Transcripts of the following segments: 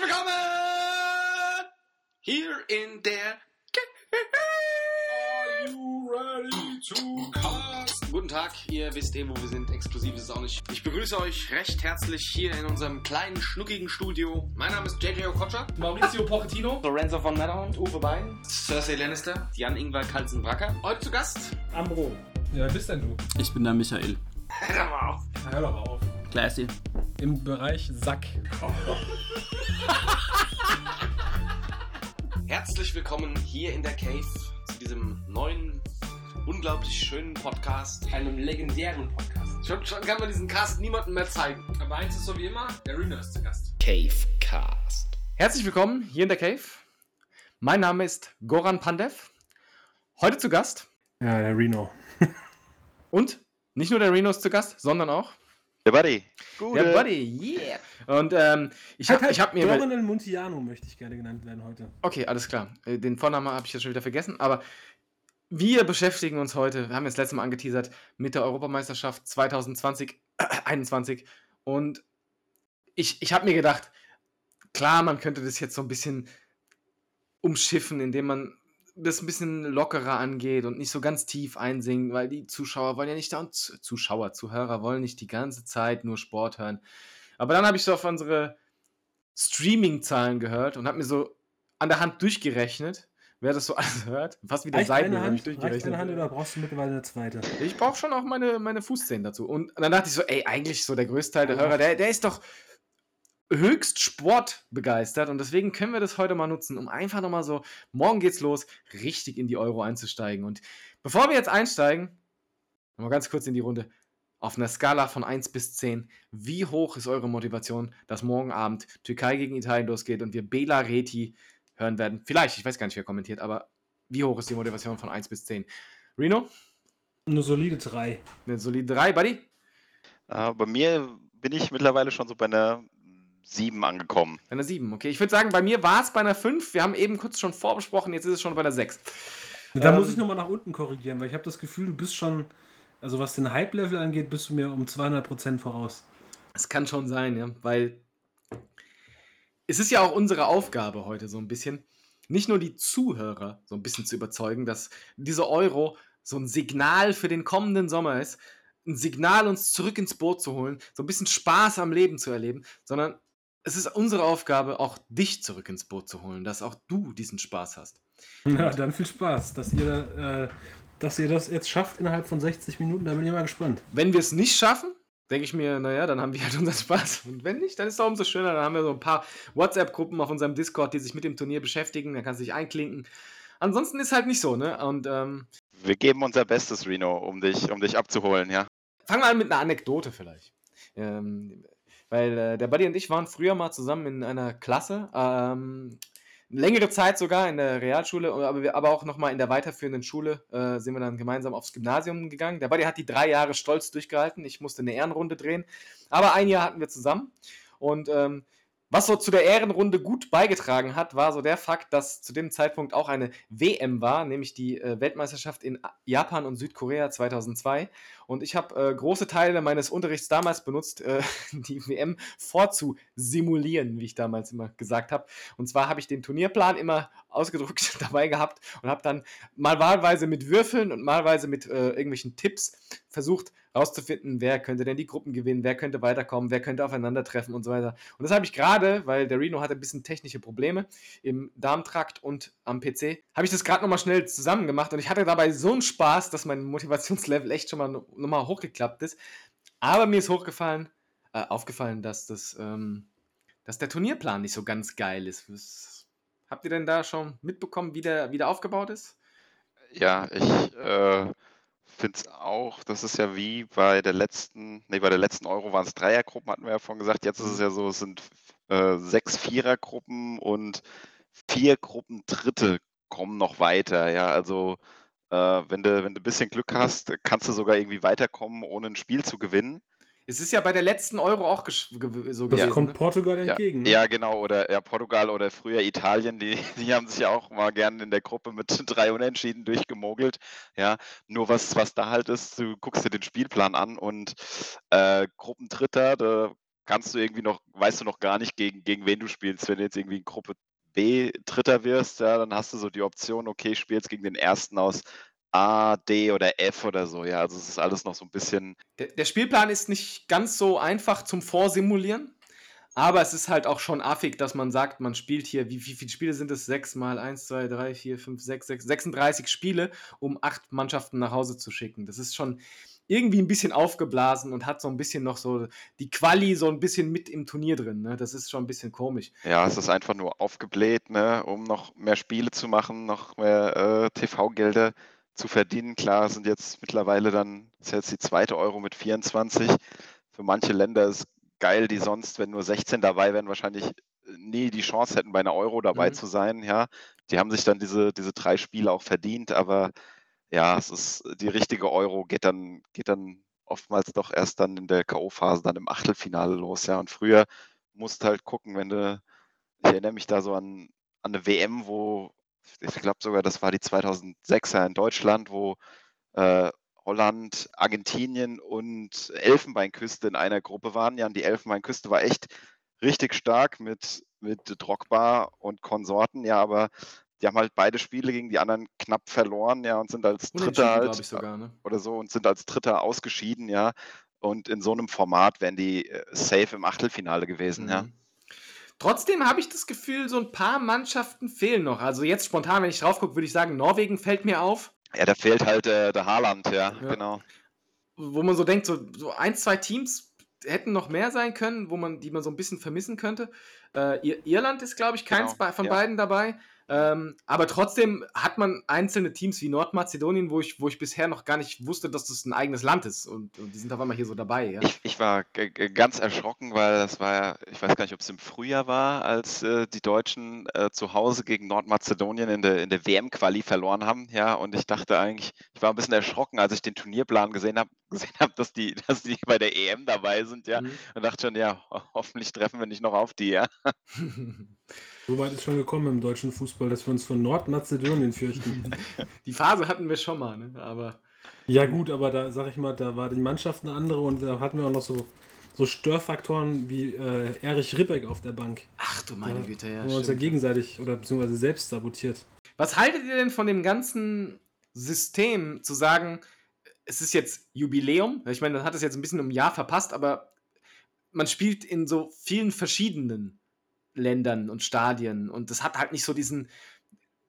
Herzlich willkommen hier in der Are you ready to cast? Guten Tag, ihr wisst eh, wo wir sind. Exklusiv ist es auch nicht. Ich begrüße euch recht herzlich hier in unserem kleinen, schnuckigen Studio. Mein Name ist JJ Okocha. Maurizio Pochettino. Lorenzo von Matterhorn, Uwe Bein, Cersei Lannister, Jan-Ingwer Kalsen-Wracker. Heute zu Gast. Amro. Ja, wer bist denn du? Ich bin der Michael. Hör mal auf. Na, hör doch mal auf. Classy. Im Bereich Sack. Herzlich willkommen hier in der Cave zu diesem neuen, unglaublich schönen Podcast. Einem legendären Podcast. Schon, schon kann man diesen Cast niemandem mehr zeigen. Aber eins ist so wie immer, der Reno ist zu Gast. Cavecast. Herzlich willkommen hier in der Cave. Mein Name ist Goran Pandev. Heute zu Gast Ja, der Reno. und nicht nur der Reno ist zu Gast, sondern auch Der Buddy. Gute. der Buddy. Yeah. Und ähm, ich habe Halt, ich hab mir. Dorinel Muntiano möchte ich gerne genannt werden heute. Okay, alles klar. Äh, Den Vornamen habe ich jetzt schon wieder vergessen, aber wir beschäftigen uns heute, wir haben jetzt letztes Mal angeteasert, mit der Europameisterschaft 2020, 21 und ich, ich habe mir gedacht, klar, man könnte das jetzt so ein bisschen umschiffen, indem man das ein bisschen lockerer angeht und nicht so ganz tief einsingt, weil die Zuschauer wollen ja nicht da und Zuschauer, Zuhörer wollen nicht die ganze Zeit nur Sport hören. Aber dann habe ich so auf unsere Streaming-Zahlen gehört und habe mir so an der Hand durchgerechnet, wer das so alles hört. Fast wie der ich Hand, reicht durchgerechnet. eine Hand oder brauchst du mittlerweile eine zweite? Ich brauche schon auch meine, meine Fußzehen dazu. Und dann dachte ich so, ey, eigentlich so der größte Teil der Hörer, der, der ist doch höchst sportbegeistert und deswegen können wir das heute mal nutzen, um einfach nochmal so, morgen geht's los, richtig in die Euro einzusteigen. Und bevor wir jetzt einsteigen, nochmal ganz kurz in die Runde, auf einer Skala von 1 bis 10, wie hoch ist eure Motivation, dass morgen Abend Türkei gegen Italien losgeht und wir Bela Reti hören werden? Vielleicht, ich weiß gar nicht, wer kommentiert, aber wie hoch ist die Motivation von 1 bis 10? Reno? Eine solide 3. Eine solide 3, Buddy? Äh, bei mir bin ich mittlerweile schon so bei einer 7 angekommen. Bei einer 7, okay. Ich würde sagen, bei mir war es bei einer 5. Wir haben eben kurz schon vorbesprochen, jetzt ist es schon bei einer 6. Da Ähm, muss ich nochmal nach unten korrigieren, weil ich habe das Gefühl, du bist schon, also was den Hype-Level angeht, bist du mir um 200% voraus. Es kann schon sein, ja, weil es ist ja auch unsere Aufgabe heute so ein bisschen, nicht nur die Zuhörer so ein bisschen zu überzeugen, dass diese Euro so ein Signal für den kommenden Sommer ist, ein Signal, uns zurück ins Boot zu holen, so ein bisschen Spaß am Leben zu erleben, sondern es ist unsere Aufgabe, auch dich zurück ins Boot zu holen, dass auch du diesen Spaß hast. Ja, dann viel Spaß, dass ihr, äh, dass ihr das jetzt schafft innerhalb von 60 Minuten, da bin ich mal gespannt. Wenn wir es nicht schaffen, denke ich mir, naja, dann haben wir halt unseren Spaß. Und wenn nicht, dann ist es auch umso schöner. Dann haben wir so ein paar WhatsApp-Gruppen auf unserem Discord, die sich mit dem Turnier beschäftigen. Da kannst du dich einklinken. Ansonsten ist halt nicht so, ne? Und ähm, Wir geben unser Bestes, Reno, um dich, um dich abzuholen, ja. fangen wir an mit einer Anekdote vielleicht. Ähm, weil äh, der Buddy und ich waren früher mal zusammen in einer Klasse. Ähm, längere Zeit sogar in der Realschule, aber, wir, aber auch nochmal in der weiterführenden Schule äh, sind wir dann gemeinsam aufs Gymnasium gegangen. Der Buddy hat die drei Jahre stolz durchgehalten. Ich musste eine Ehrenrunde drehen. Aber ein Jahr hatten wir zusammen. Und ähm, was so zu der Ehrenrunde gut beigetragen hat, war so der Fakt, dass zu dem Zeitpunkt auch eine WM war, nämlich die äh, Weltmeisterschaft in Japan und Südkorea 2002. Und ich habe äh, große Teile meines Unterrichts damals benutzt, äh, die WM vorzusimulieren, wie ich damals immer gesagt habe. Und zwar habe ich den Turnierplan immer ausgedruckt dabei gehabt und habe dann mal wahlweise mit Würfeln und malweise mit äh, irgendwelchen Tipps versucht rauszufinden, wer könnte denn die Gruppen gewinnen, wer könnte weiterkommen, wer könnte aufeinandertreffen und so weiter. Und das habe ich gerade, weil der Reno hatte ein bisschen technische Probleme im Darmtrakt und am PC, habe ich das gerade nochmal schnell zusammen gemacht und ich hatte dabei so einen Spaß, dass mein Motivationslevel echt schon mal nochmal hochgeklappt ist. Aber mir ist hochgefallen, äh, aufgefallen, dass das, ähm, dass der Turnierplan nicht so ganz geil ist. Was, habt ihr denn da schon mitbekommen, wie der, wie der aufgebaut ist? Ja, ich äh, finde es auch, das ist ja wie bei der letzten, nee, bei der letzten Euro waren es Dreiergruppen, hatten wir ja vorhin gesagt. Jetzt ist es ja so, es sind äh, sechs Vierergruppen und vier Gruppen Dritte kommen noch weiter. Ja, also wenn du, wenn du ein bisschen Glück hast, kannst du sogar irgendwie weiterkommen, ohne ein Spiel zu gewinnen. Es ist ja bei der letzten Euro auch so Das gewesen. kommt ne? Portugal Ja, entgegen. ne? ja, genau, oder ja, Portugal oder früher Italien, die, die haben sich ja auch mal gerne in der Gruppe mit drei Unentschieden durchgemogelt. Ja, nur was, was da halt ist, du guckst dir den Spielplan an und äh, Gruppendritter, da kannst du irgendwie noch, weißt du noch gar nicht, gegen, gegen wen du spielst. Wenn du jetzt irgendwie in Gruppe B Dritter wirst, ja, dann hast du so die Option, okay, jetzt gegen den ersten aus A, D oder F oder so. Ja, also es ist alles noch so ein bisschen. Der, der Spielplan ist nicht ganz so einfach zum Vorsimulieren. Aber es ist halt auch schon affig, dass man sagt, man spielt hier, wie, wie viele Spiele sind es? Sechs mal eins, zwei, drei, vier, fünf, sechs, sechs, 36 Spiele, um acht Mannschaften nach Hause zu schicken. Das ist schon irgendwie ein bisschen aufgeblasen und hat so ein bisschen noch so die Quali so ein bisschen mit im Turnier drin. Ne? Das ist schon ein bisschen komisch. Ja, es ist einfach nur aufgebläht, ne, um noch mehr Spiele zu machen, noch mehr äh, TV-Gelder zu verdienen. Klar, sind jetzt mittlerweile dann, ist jetzt die zweite Euro mit 24. Für manche Länder ist geil, die sonst, wenn nur 16 dabei wären, wahrscheinlich äh, nie die Chance hätten, bei einer Euro dabei mhm. zu sein. Ja, die haben sich dann diese, diese drei Spiele auch verdient, aber ja, es ist die richtige Euro geht dann, geht dann oftmals doch erst dann in der K.O.-Phase, dann im Achtelfinale los. Ja, und früher musst halt gucken, wenn du, ich erinnere mich da so an, an eine WM, wo, ich glaube sogar, das war die 2006er in Deutschland, wo äh, Holland, Argentinien und Elfenbeinküste in einer Gruppe waren. Ja, und die Elfenbeinküste war echt richtig stark mit, mit Drogba und Konsorten. Ja, aber die haben halt beide Spiele gegen die anderen knapp verloren, ja, und sind als Dritter halt, sogar, ne? oder so und sind als Dritter ausgeschieden, ja. Und in so einem Format wären die äh, safe im Achtelfinale gewesen, mhm. ja. Trotzdem habe ich das Gefühl, so ein paar Mannschaften fehlen noch. Also jetzt spontan, wenn ich drauf gucke, würde ich sagen, Norwegen fällt mir auf. Ja, da fehlt halt äh, der Haaland, ja, ja, genau. Wo man so denkt, so, so ein, zwei Teams hätten noch mehr sein können, wo man, die man so ein bisschen vermissen könnte. Äh, Irland ist, glaube ich, keins genau, von ja. beiden dabei. Ähm, aber trotzdem hat man einzelne Teams wie Nordmazedonien, wo ich, wo ich bisher noch gar nicht wusste, dass das ein eigenes Land ist. Und, und die sind auf einmal hier so dabei. Ja. Ich, ich, war ganz erschrocken, weil das war ja, ich weiß gar nicht, ob es im Frühjahr war, als äh, die Deutschen äh, zu Hause gegen Nordmazedonien in der, in der WM-Quali verloren haben. Ja, und ich dachte eigentlich, ich war ein bisschen erschrocken, als ich den Turnierplan gesehen habe, gesehen habe, dass die, dass die bei der EM dabei sind, ja. Mhm. Und dachte schon, ja, hoffentlich treffen wir nicht noch auf die, ja. So weit ist schon gekommen im deutschen Fußball, dass wir uns von Nordmazedonien fürchten. Die Phase hatten wir schon mal, ne? aber. Ja, gut, aber da sag ich mal, da war die Mannschaft eine andere und da hatten wir auch noch so, so Störfaktoren wie äh, Erich Ribbeck auf der Bank. Ach du meine ja, Güte, ja. Wo uns ja gegenseitig oder beziehungsweise selbst sabotiert. Was haltet ihr denn von dem ganzen System zu sagen, es ist jetzt Jubiläum? Ich meine, man hat es jetzt ein bisschen um ein Jahr verpasst, aber man spielt in so vielen verschiedenen Ländern und Stadien. Und das hat halt nicht so diesen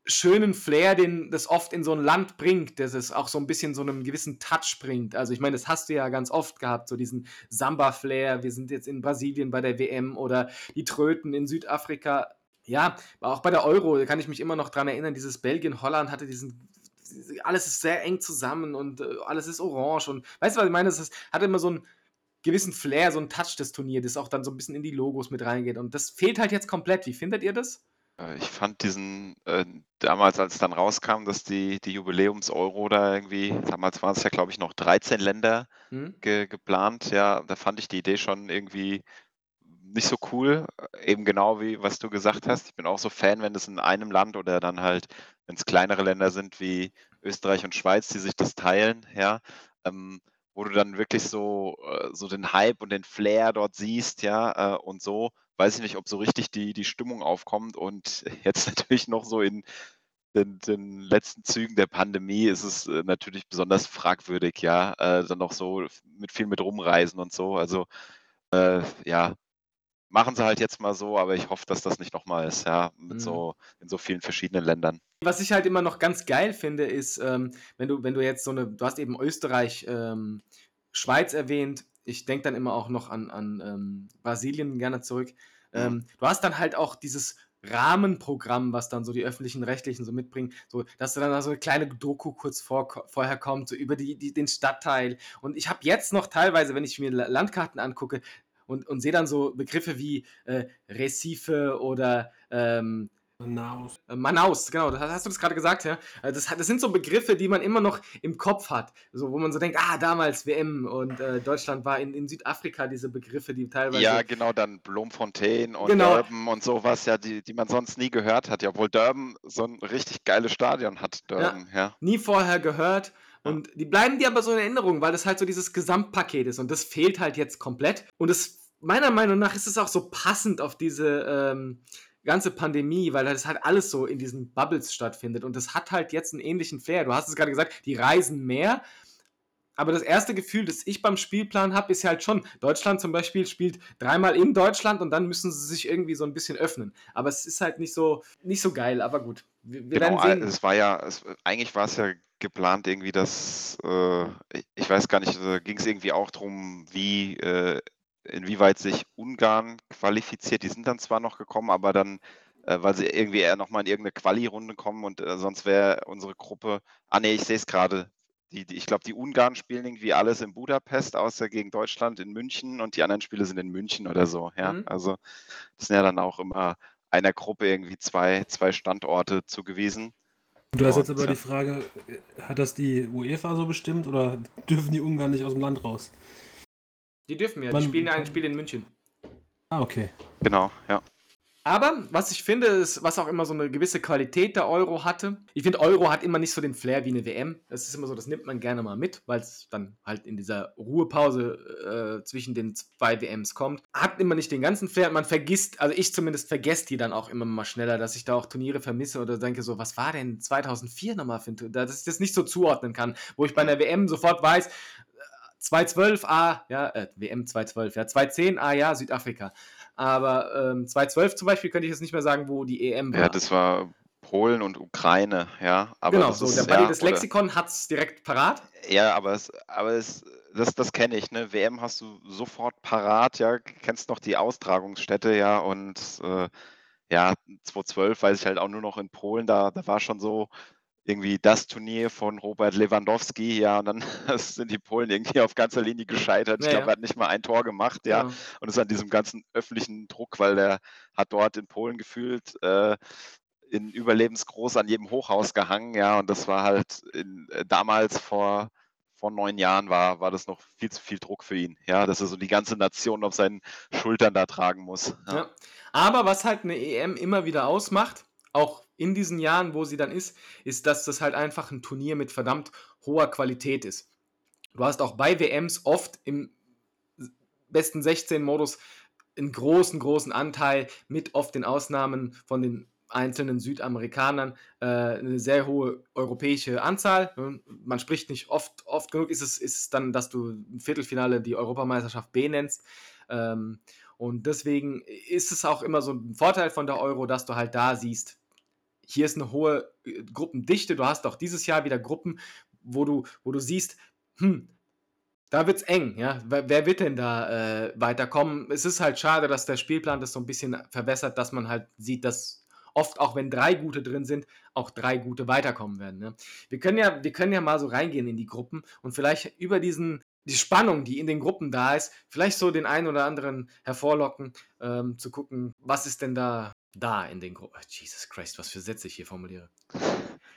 schönen Flair, den das oft in so ein Land bringt, dass es auch so ein bisschen so einen gewissen Touch bringt. Also ich meine, das hast du ja ganz oft gehabt, so diesen Samba-Flair. Wir sind jetzt in Brasilien bei der WM oder die Tröten in Südafrika. Ja, auch bei der Euro kann ich mich immer noch dran erinnern, dieses Belgien-Holland hatte diesen alles ist sehr eng zusammen und äh, alles ist orange und weißt du, was ich meine? Es hat immer so ein gewissen Flair, so ein Touch des Turniers, das auch dann so ein bisschen in die Logos mit reingeht. Und das fehlt halt jetzt komplett. Wie findet ihr das? Äh, ich fand diesen, äh, damals, als es dann rauskam, dass die, die Jubiläums-Euro da irgendwie, damals waren es ja, glaube ich, noch 13 Länder mhm. ge geplant, ja, da fand ich die Idee schon irgendwie nicht so cool, eben genau wie was du gesagt hast. Ich bin auch so Fan, wenn es in einem Land oder dann halt, wenn es kleinere Länder sind wie Österreich und Schweiz, die sich das teilen, ja. Ähm, wo du dann wirklich so, äh, so den Hype und den Flair dort siehst, ja, äh, und so, weiß ich nicht, ob so richtig die, die Stimmung aufkommt und jetzt natürlich noch so in den, den letzten Zügen der Pandemie ist es äh, natürlich besonders fragwürdig, ja, dann noch so mit viel mit rumreisen und so, also äh, ja, machen sie halt jetzt mal so, aber ich hoffe, dass das nicht nochmal ist, ja, mit mhm. so in so vielen verschiedenen Ländern. Was ich halt immer noch ganz geil finde, ist, ähm, wenn du, wenn du jetzt so eine, du hast eben Österreich, ähm, Schweiz erwähnt, ich denke dann immer auch noch an, an ähm, Brasilien gerne zurück. Mhm. Du hast dann halt auch dieses Rahmenprogramm, was dann so die öffentlichen Rechtlichen so mitbringen, so, dass dann da so eine kleine Doku kurz vor, vorher kommt, so über die, die, den Stadtteil. Und ich habe jetzt noch teilweise, wenn ich mir Landkarten angucke, und, und sehe dann so Begriffe wie äh, Recife oder ähm, Manaus. Äh, Manaus, genau, das, hast du das gerade gesagt, ja? Also das, das, sind so Begriffe, die man immer noch im Kopf hat, so, wo man so denkt, ah, damals WM und äh, Deutschland war in, in Südafrika diese Begriffe, die teilweise... Ja, genau, dann Blomfontein und genau. Durban und sowas, ja, die, die man sonst nie gehört hat, ja, obwohl Durban so ein richtig geiles Stadion hat, Durban, ja. ja. Nie vorher gehört und die bleiben dir aber so in Erinnerung, weil das halt so dieses Gesamtpaket ist und das fehlt halt jetzt komplett. Und es meiner Meinung nach ist es auch so passend auf diese ähm, ganze Pandemie, weil das halt alles so in diesen Bubbles stattfindet. Und das hat halt jetzt einen ähnlichen Flair. Du hast es gerade gesagt, die reisen mehr. Aber das erste Gefühl, das ich beim Spielplan habe, ist halt schon, Deutschland zum Beispiel spielt dreimal in Deutschland und dann müssen sie sich irgendwie so ein bisschen öffnen. Aber es ist halt nicht so, nicht so geil, aber gut. Wir, wir genau, es war ja, es, eigentlich war es ja geplant irgendwie, dass, äh, ich weiß gar nicht, ging es irgendwie auch darum, wie äh, inwieweit sich Ungarn qualifiziert. Die sind dann zwar noch gekommen, aber dann, äh, weil sie irgendwie eher nochmal in irgendeine Quali-Runde kommen und äh, sonst wäre unsere Gruppe, ah nee, ich sehe es gerade, die, die, ich glaube, die Ungarn spielen irgendwie alles in Budapest, außer gegen Deutschland in München und die anderen Spiele sind in München oder so. Ja, mhm. also das sind ja dann auch immer einer Gruppe irgendwie zwei, zwei Standorte zugewiesen. Du hast jetzt aber die Frage, hat das die UEFA so bestimmt oder dürfen die Ungarn nicht aus dem Land raus? Die dürfen ja, die spielen ein Spiel in München. Ah, okay. Genau, ja. Aber was ich finde, ist, was auch immer so eine gewisse Qualität der Euro hatte. Ich finde, Euro hat immer nicht so den Flair wie eine WM. Das ist immer so, das nimmt man gerne mal mit, weil es dann halt in dieser Ruhepause äh, zwischen den zwei WMs kommt. Hat immer nicht den ganzen Flair. Man vergisst, also ich zumindest vergesse die dann auch immer mal schneller, dass ich da auch Turniere vermisse oder denke so, was war denn 2004 nochmal für ein Turnier, dass ich das nicht so zuordnen kann. Wo ich bei einer WM sofort weiß, 212, ah, ja, äh, WM 212, ja, 210, ah, ja, Südafrika. Aber ähm, 212 zum Beispiel könnte ich jetzt nicht mehr sagen, wo die EM war. Ja, das war Polen und Ukraine, ja. Aber genau, so, ist, der Buddy ja, des Lexikon hat es direkt parat. Ja, aber es, aber es, das, das kenne ich, ne? WM hast du sofort parat, ja, kennst noch die Austragungsstätte, ja, und äh, ja, 2012 weiß ich halt auch nur noch in Polen, da, da war schon so, irgendwie das Turnier von Robert Lewandowski, ja, und dann sind die Polen irgendwie auf ganzer Linie gescheitert. Ich ja, glaube, er hat nicht mal ein Tor gemacht, ja. ja. Und es an diesem ganzen öffentlichen Druck, weil der hat dort in Polen gefühlt äh, in überlebensgroß an jedem Hochhaus gehangen, ja, und das war halt in, äh, damals vor vor neun Jahren war, war das noch viel zu viel Druck für ihn. Ja, dass er so die ganze Nation auf seinen Schultern da tragen muss. Ja. Ja. Aber was halt eine EM immer wieder ausmacht, auch in diesen Jahren, wo sie dann ist, ist, dass das halt einfach ein Turnier mit verdammt hoher Qualität ist. Du hast auch bei WMs oft im besten 16-Modus einen großen, großen Anteil mit oft den Ausnahmen von den einzelnen Südamerikanern äh, eine sehr hohe europäische Anzahl. Man spricht nicht oft, oft genug, ist es, ist dann, dass du im Viertelfinale die Europameisterschaft B nennst. Ähm, und deswegen ist es auch immer so ein Vorteil von der Euro, dass du halt da siehst, hier ist eine hohe äh, Gruppendichte. Du hast auch dieses Jahr wieder Gruppen, wo du, wo du siehst, hm, da wird's eng, ja. Wer, wer wird denn da äh, weiterkommen? Es ist halt schade, dass der Spielplan das so ein bisschen verwässert, dass man halt sieht, dass oft, auch wenn drei gute drin sind, auch drei gute weiterkommen werden. Ne? Wir, können ja, wir können ja mal so reingehen in die Gruppen und vielleicht über diesen, die Spannung, die in den Gruppen da ist, vielleicht so den einen oder anderen hervorlocken, ähm, zu gucken, was ist denn da da in den Gruppen. Jesus Christ, was für Sätze ich hier formuliere.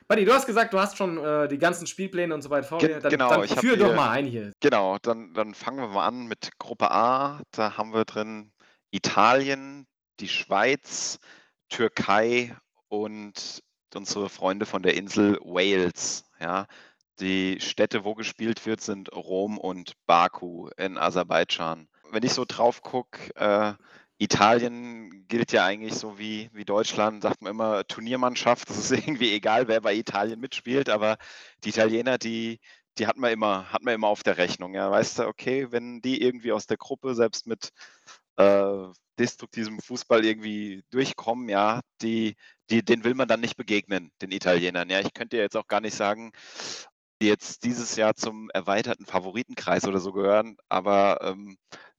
Buddy, du hast gesagt, du hast schon äh, die ganzen Spielpläne und so weiter vor dir. Dann, genau, dann ich führ doch mal ein hier. Genau, dann, dann fangen wir mal an mit Gruppe A. Da haben wir drin Italien, die Schweiz, Türkei und unsere Freunde von der Insel Wales. Ja, die Städte, wo gespielt wird, sind Rom und Baku in Aserbaidschan. Wenn ich so drauf gucke, äh, Italien gilt ja eigentlich so wie, wie Deutschland, sagt man immer Turniermannschaft. Das ist irgendwie egal, wer bei Italien mitspielt, aber die Italiener, die, die hat man immer, hat man immer auf der Rechnung. Ja, weißt du, okay, wenn die irgendwie aus der Gruppe selbst mit äh, destruktivem Fußball irgendwie durchkommen, ja, die, die, den will man dann nicht begegnen, den Italienern. Ja, ich könnte jetzt auch gar nicht sagen, die jetzt dieses Jahr zum erweiterten Favoritenkreis oder so gehören, aber ähm,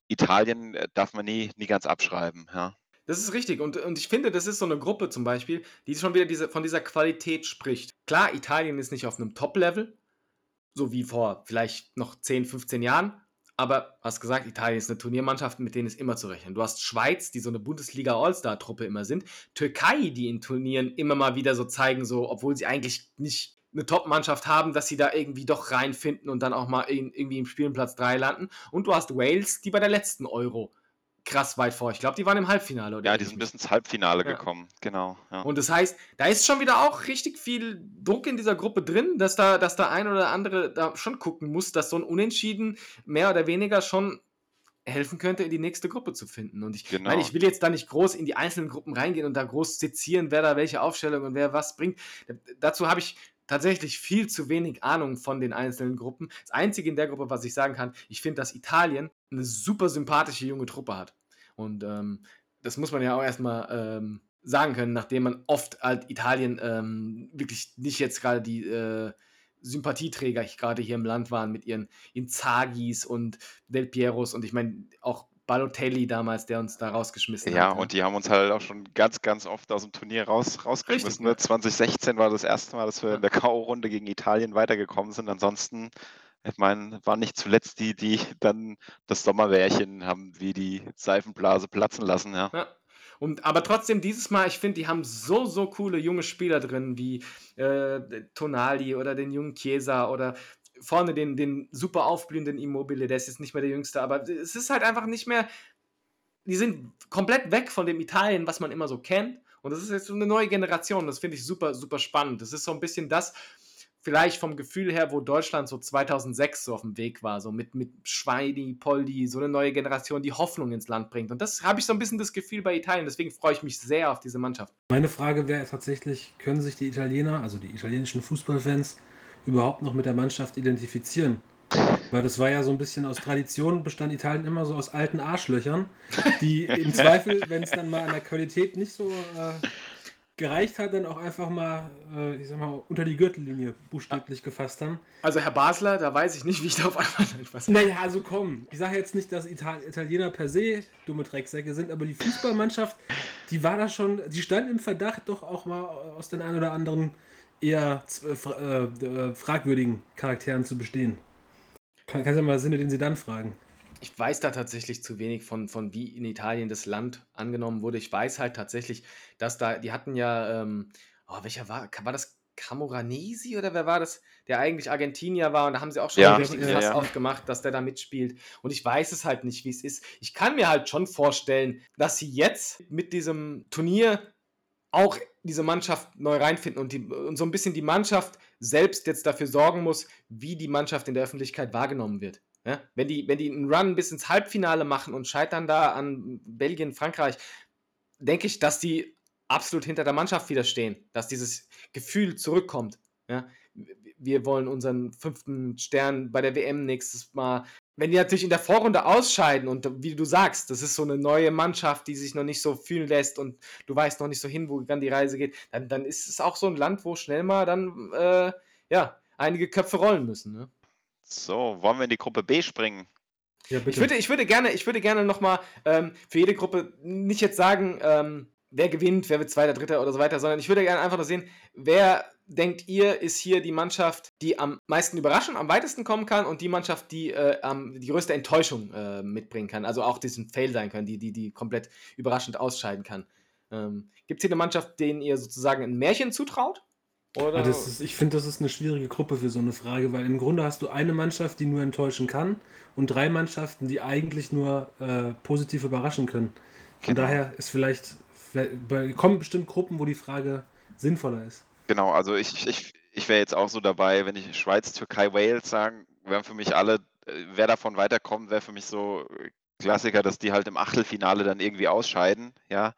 Italien äh, darf man nie, nie ganz abschreiben, ja. Das ist richtig. Und, und ich finde, das ist so eine Gruppe zum Beispiel, die schon wieder diese, von dieser Qualität spricht. Klar, Italien ist nicht auf einem Top-Level, so wie vor vielleicht noch 10, 15 Jahren. Aber hast gesagt, Italien ist eine Turniermannschaft, mit denen ist immer zu rechnen. Du hast Schweiz, die so eine Bundesliga-All-Star-Truppe immer sind. Türkei, die in Turnieren immer mal wieder so zeigen, so, obwohl sie eigentlich nicht eine Top-Mannschaft haben, dass sie da irgendwie doch reinfinden und dann auch mal in, irgendwie im Spiel Platz 3 landen. Und du hast Wales, die bei der letzten Euro krass weit vor. Ich glaube, die waren im Halbfinale, oder? Ja, die sind bis ins Halbfinale ja. gekommen, genau. Ja. Und das heißt, da ist schon wieder auch richtig viel Druck in dieser Gruppe drin, dass da, dass da ein oder andere da schon gucken muss, dass so ein Unentschieden mehr oder weniger schon helfen könnte, in die nächste Gruppe zu finden. Und ich Genau. meine, ich will jetzt da nicht groß in die einzelnen Gruppen reingehen und da groß sezieren, wer da welche Aufstellung und wer was bringt. Dazu habe ich tatsächlich viel zu wenig Ahnung von den einzelnen Gruppen. Das Einzige in der Gruppe, was ich sagen kann, ich finde, dass Italien eine super sympathische junge Truppe hat. Und ähm, das muss man ja auch erstmal ähm, sagen können, nachdem man oft halt Italien ähm, wirklich nicht jetzt gerade die äh, Sympathieträger gerade hier im Land waren mit ihren Inzagis und Del Pieros und ich meine auch Balotelli damals, der uns da rausgeschmissen Ja, hat. und die haben uns halt auch schon ganz, ganz oft aus dem Turnier raus, rausgeschmissen. Richtig, ne? ja. 2016 war das erste Mal, dass wir Ja. in der K.O.-Runde gegen Italien weitergekommen sind. Ansonsten, ich meine, waren nicht zuletzt die, die dann das Sommermärchen haben, wie die Seifenblase platzen lassen. Ja. Ja. Und, aber trotzdem, dieses Mal, ich finde, die haben so, so coole junge Spieler drin, wie äh, Tonali oder den jungen Chiesa oder vorne den, den super aufblühenden Immobile, der ist jetzt nicht mehr der Jüngste, aber es ist halt einfach nicht mehr, die sind komplett weg von dem Italien, was man immer so kennt. Und das ist jetzt so eine neue Generation, das finde ich super, super spannend. Das ist so ein bisschen das, vielleicht vom Gefühl her, wo Deutschland so 2006 so auf dem Weg war, so mit, mit Schweini, Poldi, so eine neue Generation, die Hoffnung ins Land bringt. Und das habe ich so ein bisschen das Gefühl bei Italien. Deswegen freue ich mich sehr auf diese Mannschaft. Meine Frage wäre tatsächlich, können sich die Italiener, also die italienischen Fußballfans, überhaupt noch mit der Mannschaft identifizieren? Weil das war ja so ein bisschen aus Tradition, bestand Italien immer so aus alten Arschlöchern, die im Zweifel, wenn es dann mal an der Qualität nicht so äh, gereicht hat, dann auch einfach mal, äh, ich sag mal, unter die Gürtellinie buchstäblich gefasst haben. Also Herr Basler, da weiß ich nicht, wie ich da auf einmal etwas. Naja, also komm, ich sage jetzt nicht, dass Ital Italiener per se dumme Drecksäcke sind, aber die Fußballmannschaft, die war da schon, die stand im Verdacht, doch auch mal aus den ein oder anderen eher äh, äh, äh, fragwürdigen Charakteren zu bestehen. Kann, kannst du mal Sinne, den sie dann fragen? Ich weiß da tatsächlich zu wenig von, von wie in Italien das Land angenommen wurde. Ich weiß halt tatsächlich, dass da, die hatten ja, ähm, oh, welcher war, war das Camoranesi oder wer war das, der eigentlich Argentinier war und da haben sie auch schon Ja, ein richtiges ja, ja. aufgemacht, dass der da mitspielt. Und ich weiß es halt nicht, wie es ist. Ich kann mir halt schon vorstellen, dass sie jetzt mit diesem Turnier auch diese Mannschaft neu reinfinden und, die, und so ein bisschen die Mannschaft selbst jetzt dafür sorgen muss, wie die Mannschaft in der Öffentlichkeit wahrgenommen wird. Ja? Wenn, die, wenn die einen Run bis ins Halbfinale machen und scheitern da an Belgien, Frankreich, denke ich, dass die absolut hinter der Mannschaft wieder stehen, dass dieses Gefühl zurückkommt. Ja? Wir wollen unseren fünften Stern bei der WM nächstes Mal. Wenn die natürlich in der Vorrunde ausscheiden und wie du sagst, das ist so eine neue Mannschaft, die sich noch nicht so fühlen lässt und du weißt noch nicht so hin, wo dann die Reise geht, dann, dann ist es auch so ein Land, wo schnell mal dann äh, ja, einige Köpfe rollen müssen. Ne? So, wollen wir in die Gruppe B springen? Ja, Ich würde, ich würde gerne, ich würde gerne nochmal ähm, für jede Gruppe nicht jetzt sagen, ähm, wer gewinnt, wer wird Zweiter, Dritter oder so weiter, sondern ich würde gerne einfach nur sehen, wer denkt ihr, ist hier die Mannschaft, die am meisten überraschen, am weitesten kommen kann und die Mannschaft, die äh, am, die größte Enttäuschung äh, mitbringen kann, also auch diesen Fail sein kann, die, die, die komplett überraschend ausscheiden kann. Ähm, Gibt es hier eine Mannschaft, denen ihr sozusagen ein Märchen zutraut? Oder? Ja, das ist, ich finde, das ist eine schwierige Gruppe für so eine Frage, weil im Grunde hast du eine Mannschaft, die nur enttäuschen kann und drei Mannschaften, die eigentlich nur äh, positiv überraschen können. Von Genau. daher ist vielleicht, vielleicht bei- kommen bestimmt Gruppen, wo die Frage sinnvoller ist. Genau, also ich, ich, ich wäre jetzt auch so dabei, wenn ich Schweiz, Türkei, Wales sagen, wären für mich alle, äh, wer davon weiterkommt, wäre für mich so äh, Klassiker, dass die halt im Achtelfinale dann irgendwie ausscheiden. Ja,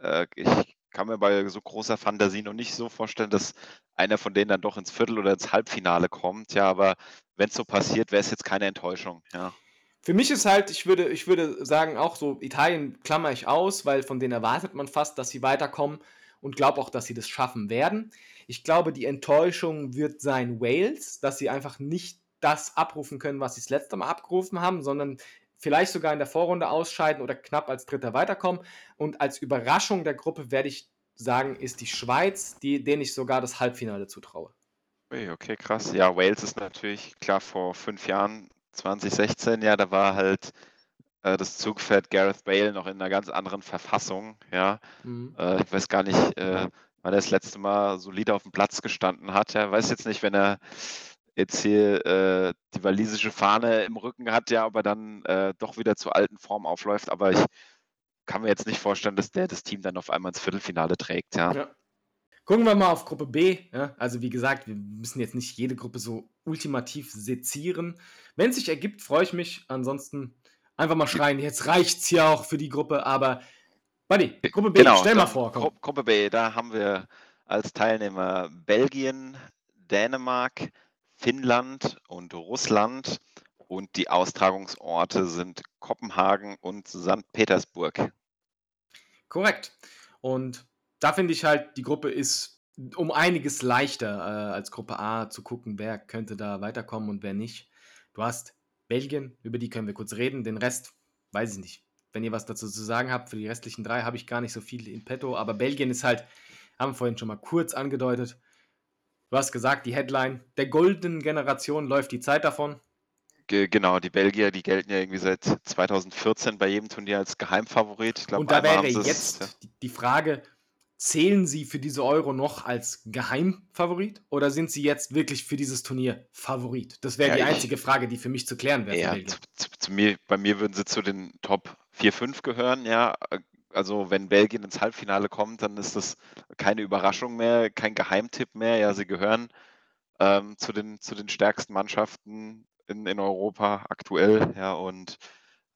äh, ich kann mir bei so großer Fantasie noch nicht so vorstellen, dass einer von denen dann doch ins Viertel oder ins Halbfinale kommt. Ja, aber wenn es so passiert, wäre es jetzt keine Enttäuschung. Ja, Für mich ist halt, ich würde, ich würde sagen, auch so Italien klammer ich aus, weil von denen erwartet man fast, dass sie weiterkommen und glaube auch, dass sie das schaffen werden. Ich glaube, die Enttäuschung wird sein Wales, dass sie einfach nicht das abrufen können, was sie das letzte Mal abgerufen haben, sondern vielleicht sogar in der Vorrunde ausscheiden oder knapp als Dritter weiterkommen. Und als Überraschung der Gruppe werde ich sagen, ist die Schweiz, die, denen ich sogar das Halbfinale zutraue. Okay, krass. Ja, Wales ist natürlich klar vor fünf Jahren, 2016, ja, da war halt äh, das Zugpferd Gareth Bale noch in einer ganz anderen Verfassung. Ja, Mhm. äh, ich weiß gar nicht, äh, wann er das letzte Mal solide auf dem Platz gestanden hat. Ja, weiß jetzt nicht, wenn er jetzt hier äh, die walisische Fahne im Rücken hat, ja, aber dann doch wieder zur alten Form aufläuft. Aber ich kann mir jetzt nicht vorstellen, dass der das Team dann auf einmal ins Viertelfinale trägt. Ja, Ja. Gucken wir mal auf Gruppe B. Ja? Also wie gesagt, wir müssen jetzt nicht jede Gruppe so ultimativ sezieren. Wenn es sich ergibt, freue ich mich. Ansonsten einfach mal schreien, jetzt reicht's hier auch für die Gruppe, aber Buddy, Gruppe B, Genau, stell mal vor, komm. Gru Gruppe B, da haben wir als Teilnehmer Belgien, Dänemark, Finnland und Russland. Und die Austragungsorte sind Kopenhagen und St. Petersburg. Korrekt. Und da finde ich halt, die Gruppe ist um einiges leichter äh, als Gruppe A zu gucken, wer könnte da weiterkommen und wer nicht. Du hast Belgien, über die können wir kurz reden. Den Rest weiß ich nicht. Wenn ihr was dazu zu sagen habt, für die restlichen drei habe ich gar nicht so viel in petto. Aber Belgien ist halt, haben wir vorhin schon mal kurz angedeutet. Du hast gesagt, die Headline der goldenen Generation läuft die Zeit davon. Ge genau, die Belgier, die gelten ja irgendwie seit 2014 bei jedem Turnier als Geheimfavorit. Ich glaube, Und da wäre jetzt die Frage, zählen sie für diese Euro noch als Geheimfavorit oder sind sie jetzt wirklich für dieses Turnier Favorit? Das wäre Ja, die ich- einzige Frage, die für mich zu klären wäre. Ja, zu, zu, zu mir, bei mir würden sie zu den Top 4, 5 gehören, ja. Also wenn Belgien ins Halbfinale kommt, dann ist das keine Überraschung mehr, kein Geheimtipp mehr. Ja, sie gehören ähm, zu den, zu den stärksten Mannschaften in, in Europa aktuell, ja. Und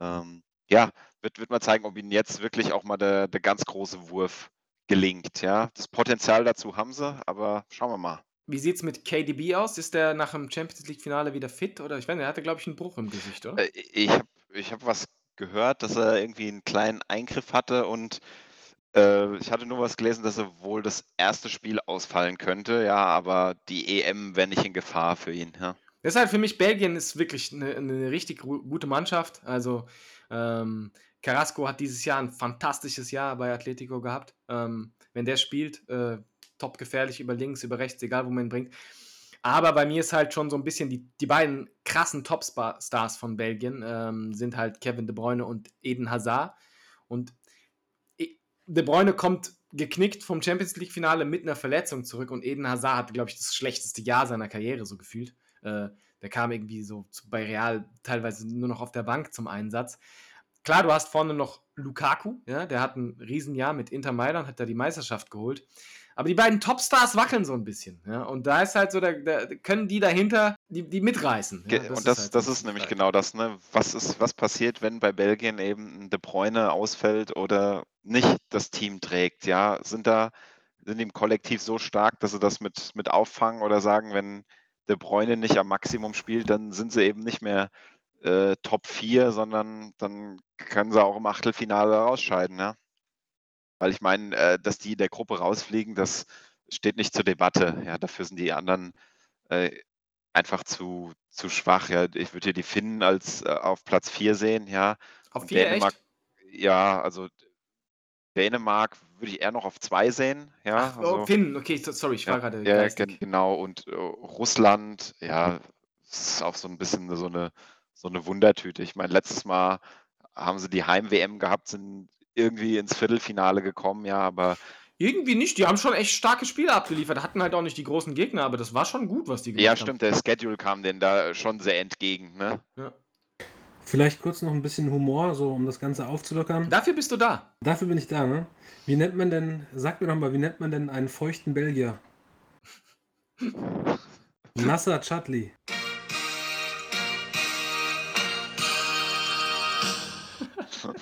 ähm, ja, wird, wird mal zeigen, ob ihnen jetzt wirklich auch mal der, der ganz große Wurf gelingt, ja. Das Potenzial dazu haben sie, aber schauen wir mal. Wie sieht es mit KDB aus? Ist der nach dem Champions League-Finale wieder fit? Oder ich weiß nicht, er hatte, glaube ich, einen Bruch im Gesicht, oder? Äh, Ich habe ich hab was gehört, dass er irgendwie einen kleinen Eingriff hatte und äh, ich hatte nur was gelesen, dass er wohl das erste Spiel ausfallen könnte, ja, aber die EM wäre nicht in Gefahr für ihn, ja. Deshalb für mich, Belgien ist wirklich eine, eine richtig gu- gute Mannschaft. Also, ähm, Carrasco hat dieses Jahr ein fantastisches Jahr bei Atletico gehabt. Ähm, wenn der spielt, äh, top gefährlich über links, über rechts, egal wo man ihn bringt. Aber bei mir ist halt schon so ein bisschen die, die beiden krassen Topstars von Belgien ähm, sind halt Kevin De Bruyne und Eden Hazard. Und E- De Bruyne kommt geknickt vom Champions League Finale mit einer Verletzung zurück und Eden Hazard hatte, glaube ich, das schlechteste Jahr seiner Karriere so gefühlt. Äh, der kam irgendwie so bei Real teilweise nur noch auf der Bank zum Einsatz. Klar, du hast vorne noch Lukaku, ja, der hat ein Riesenjahr mit Inter Mailand, hat da die Meisterschaft geholt. Aber die beiden Topstars wackeln so ein bisschen. Ja, und da ist halt so, da, da können die dahinter, die, die mitreißen. Ja, Ge- und das, halt das ist nämlich genau das, ne? Was ist, was passiert, wenn bei Belgien eben ein De Bruyne ausfällt oder nicht das Team trägt, ja? Sind da, sind die im Kollektiv so stark, dass sie das mit, mit auffangen oder sagen, wenn De Bruyne nicht am Maximum spielt, dann sind sie eben nicht mehr äh, Top 4, sondern dann können sie auch im Achtelfinale rausscheiden, ja? Weil ich meine, äh, dass die in der Gruppe rausfliegen, das steht nicht zur Debatte, ja? Dafür sind die anderen äh, einfach zu, zu schwach. Ja, ich würde hier die Finnen als äh, auf Platz 4 sehen, ja. Auf Und vier Dänemark, echt? ja, also Dänemark würde ich eher noch auf 2 sehen, ja. Ach, also, oh, Finn, okay, so- sorry, ich war gerade ja, geistig. gen- genau. Und äh, Russland, ja, ist auch so ein bisschen so eine, so eine Wundertüte. Ich meine, letztes Mal haben sie die Heim-WM gehabt, sind irgendwie ins Viertelfinale gekommen, ja, aber Irgendwie nicht, die haben schon echt starke Spiele abgeliefert, hatten halt auch nicht die großen Gegner, aber das war schon gut, was die gemacht ja, haben. stimmt, der Schedule kam denen da schon sehr entgegen, ne? Ja. Vielleicht kurz noch ein bisschen Humor, so um das Ganze aufzulockern. Dafür bist du da. Dafür bin ich da, ne? Wie nennt man denn, sag mir doch mal, wie nennt man denn einen feuchten Belgier? Nasser Chadli.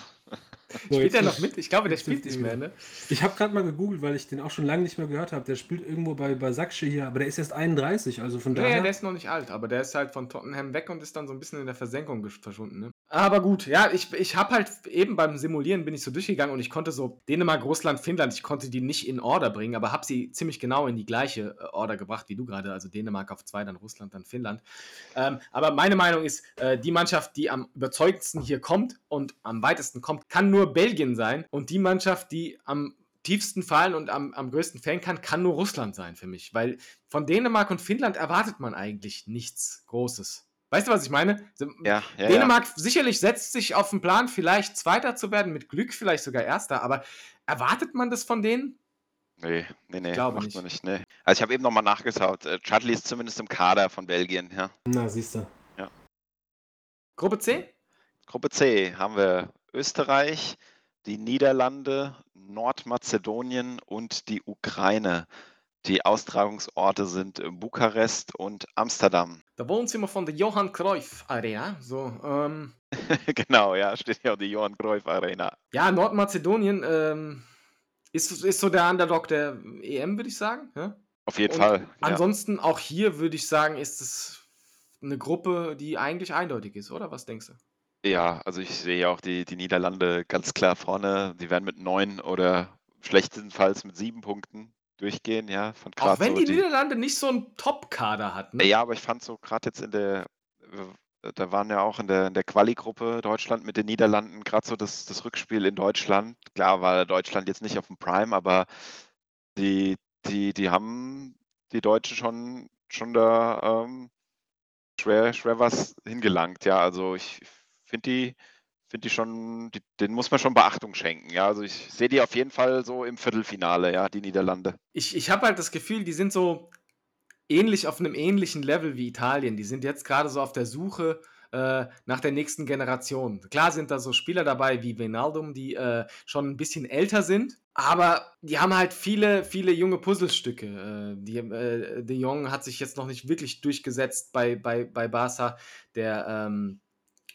So, Spielt er noch mit? Ich glaube, der spielt nicht mehr, ne? Ich habe gerade mal gegoogelt, weil ich den auch schon lange nicht mehr gehört habe. Der spielt irgendwo bei, bei Saksche hier, aber der ist erst 31, also von Ja, daher. ja, der ist noch nicht alt, aber der ist halt von Tottenham weg und ist dann so ein bisschen in der Versenkung verschwunden. Ne? Aber gut, ja, ich, ich habe halt eben beim Simulieren bin ich so durchgegangen und ich konnte so Dänemark, Russland, Finnland, ich konnte die nicht in Order bringen, aber habe sie ziemlich genau in die gleiche äh, Order gebracht wie du gerade, also Dänemark auf zwei, dann Russland, dann Finnland. Ähm, aber meine Meinung ist, äh, die Mannschaft, die am überzeugendsten hier kommt und am weitesten kommt, kann nur Belgien sein und die Mannschaft, die am tiefsten fallen und am, am größten fällen kann, kann nur Russland sein für mich, weil von Dänemark und Finnland erwartet man eigentlich nichts Großes. Weißt du, was ich meine? Ja, ja, ja. Dänemark sicherlich setzt sich auf den Plan, vielleicht Zweiter zu werden, mit Glück vielleicht sogar Erster, aber erwartet man das von denen? Nee, nee, nee, glaube macht nicht. man nicht. Nee. Also ich habe eben nochmal nachgeschaut. Äh, Chudley ist zumindest im Kader von Belgien, ja. Na, siehst du. Gruppe C? Gruppe C haben wir Österreich, die Niederlande, Nordmazedonien und die Ukraine. Die Austragungsorte sind äh, Bukarest und Amsterdam. Da Wohnzimmer von der Johann Cruyff Arena. So, ähm, genau, ja, steht ja auch die Johann Cruyff Arena. ja, Nordmazedonien ähm, ist, ist so der Underdog der EM, würde ich sagen. Ja? Auf jeden Und Fall. Ja. Ansonsten auch hier würde ich sagen, ist es eine Gruppe, die eigentlich eindeutig ist, oder? Was denkst du? ja, also ich sehe auch die, die Niederlande ganz klar vorne. Die werden mit neun oder schlechtestenfalls mit sieben Punkten durchgehen, ja. Von Auch wenn so die Niederlande nicht so einen Top-Kader hat. Ne? Ja, aber ich fand so gerade jetzt in der, da waren ja auch in der, in der Quali-Gruppe Deutschland mit den Niederlanden, gerade so das, das Rückspiel in Deutschland. Klar war Deutschland jetzt nicht auf dem Prime, aber die, die, die haben die Deutschen schon, schon da ähm, schwer, schwer was hingelangt. Ja, also ich finde die, finde die schon, die, denen muss man schon Beachtung schenken. Ja, also ich sehe die auf jeden Fall so im Viertelfinale, ja, die Niederlande. Ich, ich habe halt das Gefühl, die sind so ähnlich auf einem ähnlichen Level wie Italien. Die sind jetzt gerade so auf der Suche äh, nach der nächsten Generation. Klar sind da so Spieler dabei wie Wijnaldum, die äh, schon ein bisschen älter sind, aber die haben halt viele, viele junge Puzzlestücke. Äh, die, äh, De Jong hat sich jetzt noch nicht wirklich durchgesetzt bei, bei, bei Barca. Der, ähm,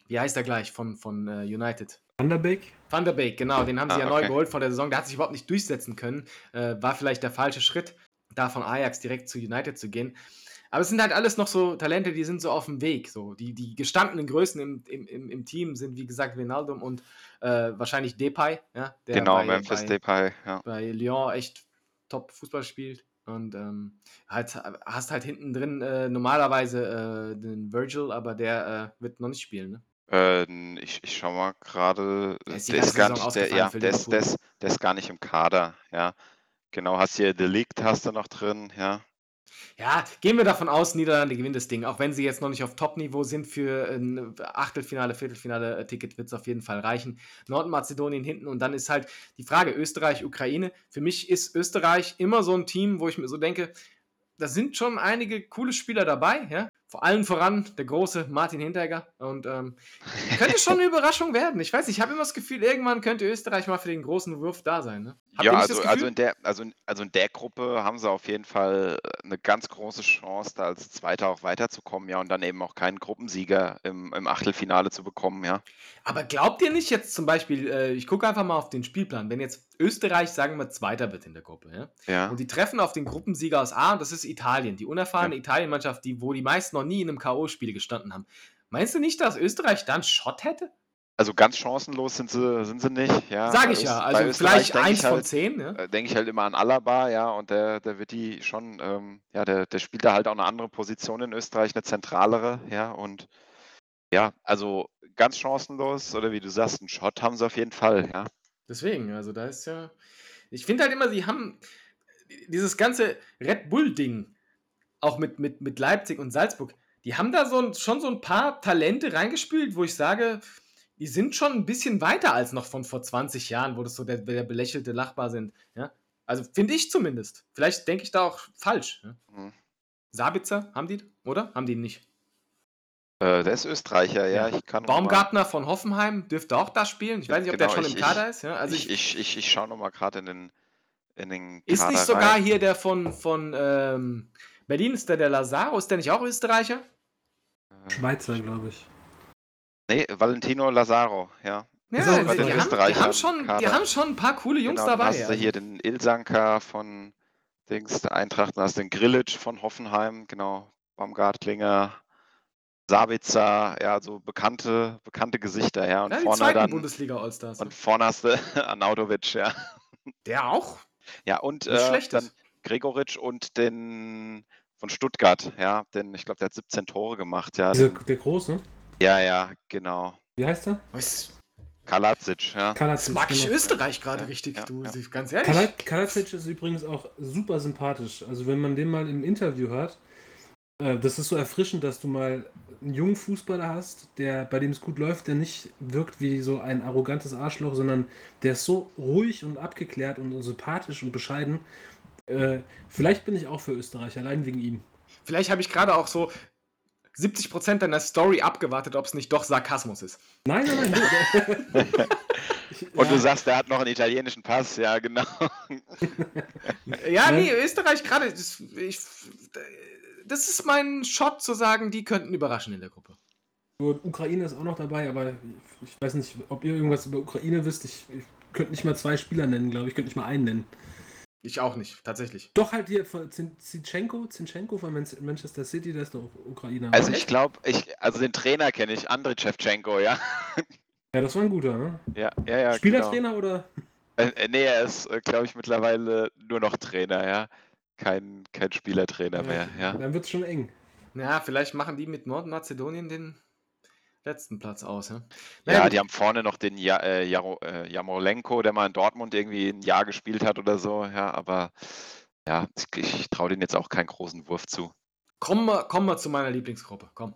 wie heißt er gleich, von, von äh, United? Van der Beek? Van der Beek, genau, den haben sie Ah, ja neu okay. geholt vor der Saison. Der hat sich überhaupt nicht durchsetzen können. Äh, war vielleicht der falsche Schritt, da von Ajax direkt zu United zu gehen. Aber es sind halt alles noch so Talente, die sind so auf dem Weg. So. Die, die gestandenen Größen im, im, im, im Team sind, wie gesagt, Wijnaldum und äh, wahrscheinlich Depay, ja, der genau, bei, Memphis bei, Depay, ja. bei Lyon echt top Fußball spielt. Und ähm, halt, hast halt hinten drin äh, normalerweise äh, den Virgil, aber der äh, wird noch nicht spielen. Ne? Äh, ich, ich schau mal gerade. Der ist die Der ganze gar Saison nicht, der, ausgefallen ja, für der ist, Liverpool. der, ist, der ist gar nicht im Kader, ja. Genau, hast hier Delict hast du noch drin, ja. Ja, gehen wir davon aus, Niederlande gewinnt das Ding. Auch wenn sie jetzt noch nicht auf Top-Niveau sind für ein Achtelfinale, Viertelfinale-Ticket, wird es auf jeden Fall reichen. Nordmazedonien hinten und dann ist halt die Frage Österreich, Ukraine. Für mich ist Österreich immer so ein Team, wo ich mir so denke, da sind schon einige coole Spieler dabei, ja. Vor allem voran der große Martin Hinteregger. Und ähm, könnte schon eine Überraschung werden. Ich weiß nicht, ich habe immer das Gefühl, irgendwann könnte Österreich mal für den großen Wurf da sein. Ne? Habt Ja, also, also, in der, also, in- also in der Gruppe haben sie auf jeden Fall äh, eine ganz große Chance, da als Zweiter auch weiterzukommen, ja, und dann eben auch keinen Gruppensieger im, im Achtelfinale zu bekommen, ja. Aber glaubt ihr nicht jetzt zum Beispiel, äh, ich gucke einfach mal auf den Spielplan, wenn jetzt Österreich, sagen wir, Zweiter wird in der Gruppe, ja? Ja, Und die treffen auf den Gruppensieger aus A und das ist Italien, die unerfahrene Italien-Mannschaft, die, wo die meisten noch nie in einem K.O.-Spiel gestanden haben. Meinst du nicht, dass Österreich dann Shot hätte? Also ganz chancenlos sind sie, sind sie nicht, ja. Sag ich ja. Also vielleicht eins ich von halt, zehn, ja? äh, denke ich halt immer an Alaba, ja, und der, der wird die schon, ähm, ja, der, der spielt da halt auch eine andere Position in Österreich, eine zentralere, ja, und ja, also ganz chancenlos, oder wie du sagst, einen Shot haben sie auf jeden Fall, ja. Deswegen, also da ist ja. Ich finde halt immer, sie haben dieses ganze Red Bull-Ding, auch mit, mit, mit Leipzig und Salzburg, die haben da so ein, schon so ein paar Talente reingespült, wo ich sage, die sind schon ein bisschen weiter als noch von vor 20 Jahren, wo das so der, der belächelte Lachbar sind. Ja? Also finde ich zumindest. Vielleicht denke ich da auch falsch. Ja? Mhm. Sabitzer, haben die, oder? Haben die nicht? Äh, der ist Österreicher, ja, Ja. ich kann noch mal- Baumgartner von Hoffenheim dürfte auch da spielen. Ich weiß nicht, ob der Genau, schon ich- im Kader ist. Ja? Also ich, ich, ich, ich schaue nochmal gerade in den, in den Ist Kader nicht sogar rein. hier der von, von ähm, Berlin, ist der der Lazaro? Ist der nicht auch Österreicher? Schweizer, glaube ich. Nee, Valentino Lazaro, ja. Ja, Ist auch die, bei den die, haben, die, Österreichern haben schon, die haben schon ein paar coole Jungs Genau, dann dabei. hast du also. hier den Ilsanker von Dings, der Eintracht, dann hast du den Grillitsch von Hoffenheim, genau, Baumgartlinger, Sabitzer, ja, so bekannte, bekannte Gesichter, ja. Und ja, die vorne zweiten dann, Bundesliga Allstars. und vorne hast du Arnautovic, ja. Der auch? Ja, und äh, dann. Gregoritsch und den von Stuttgart, ja, denn ich glaube, der hat 17 Tore gemacht, ja. Den, der Große, ja, ja, genau. wie heißt er? Was? Kaladzic, ja. Das Kalacic. mag ich genau. Österreich gerade Ja, richtig, ja, du, ja. ganz ehrlich. Kala- Kalacic ist übrigens auch super sympathisch. Also wenn man den mal im Interview hört, äh, das ist so erfrischend, dass du mal einen jungen Fußballer hast, der bei dem es gut läuft, der nicht wirkt wie so ein arrogantes Arschloch, sondern der ist so ruhig und abgeklärt und sympathisch und bescheiden. Äh, vielleicht bin ich auch für Österreich, allein wegen ihm. Vielleicht habe ich gerade auch so 70% deiner Story abgewartet, ob es nicht doch Sarkasmus ist. Nein, nein, nein. Und du ja, sagst, der hat noch einen italienischen Pass, ja, genau. Ja, Ne? nee, Österreich gerade, das, ich- das ist mein Shot zu sagen, die könnten überraschen in der Gruppe. Und Ukraine ist auch noch dabei, aber ich weiß nicht, ob ihr irgendwas über Ukraine wisst. Ich, ich könnte nicht mal zwei Spieler nennen, glaube ich. Ich könnte nicht mal einen nennen. Ich auch nicht, tatsächlich. Doch halt hier von Zin- Zinchenko, Zinchenko von Man- Manchester City, der ist doch Ukrainer. Also oder? ich glaube, ich, also den Trainer kenne ich, Andriy Shevchenko, ja. ja, das war ein guter, ne? Ja, ja, ja. Spielertrainer oder? Genau. Äh, äh, nee, er ist, glaube ich, mittlerweile nur noch Trainer, ja. Kein, kein Spielertrainer mehr, ja. Dann wird es schon eng. Ja, vielleicht machen die mit Nordmazedonien den letzten Platz aus. Ja, Ja, die haben vorne noch den ja, äh, Jaro, äh, Jamolenko, der mal in Dortmund irgendwie ein Jahr gespielt hat oder so, ja, aber ja, ich, ich traue denen jetzt auch keinen großen Wurf zu. Kommen wir, kommen wir zu meiner Lieblingsgruppe. Komm.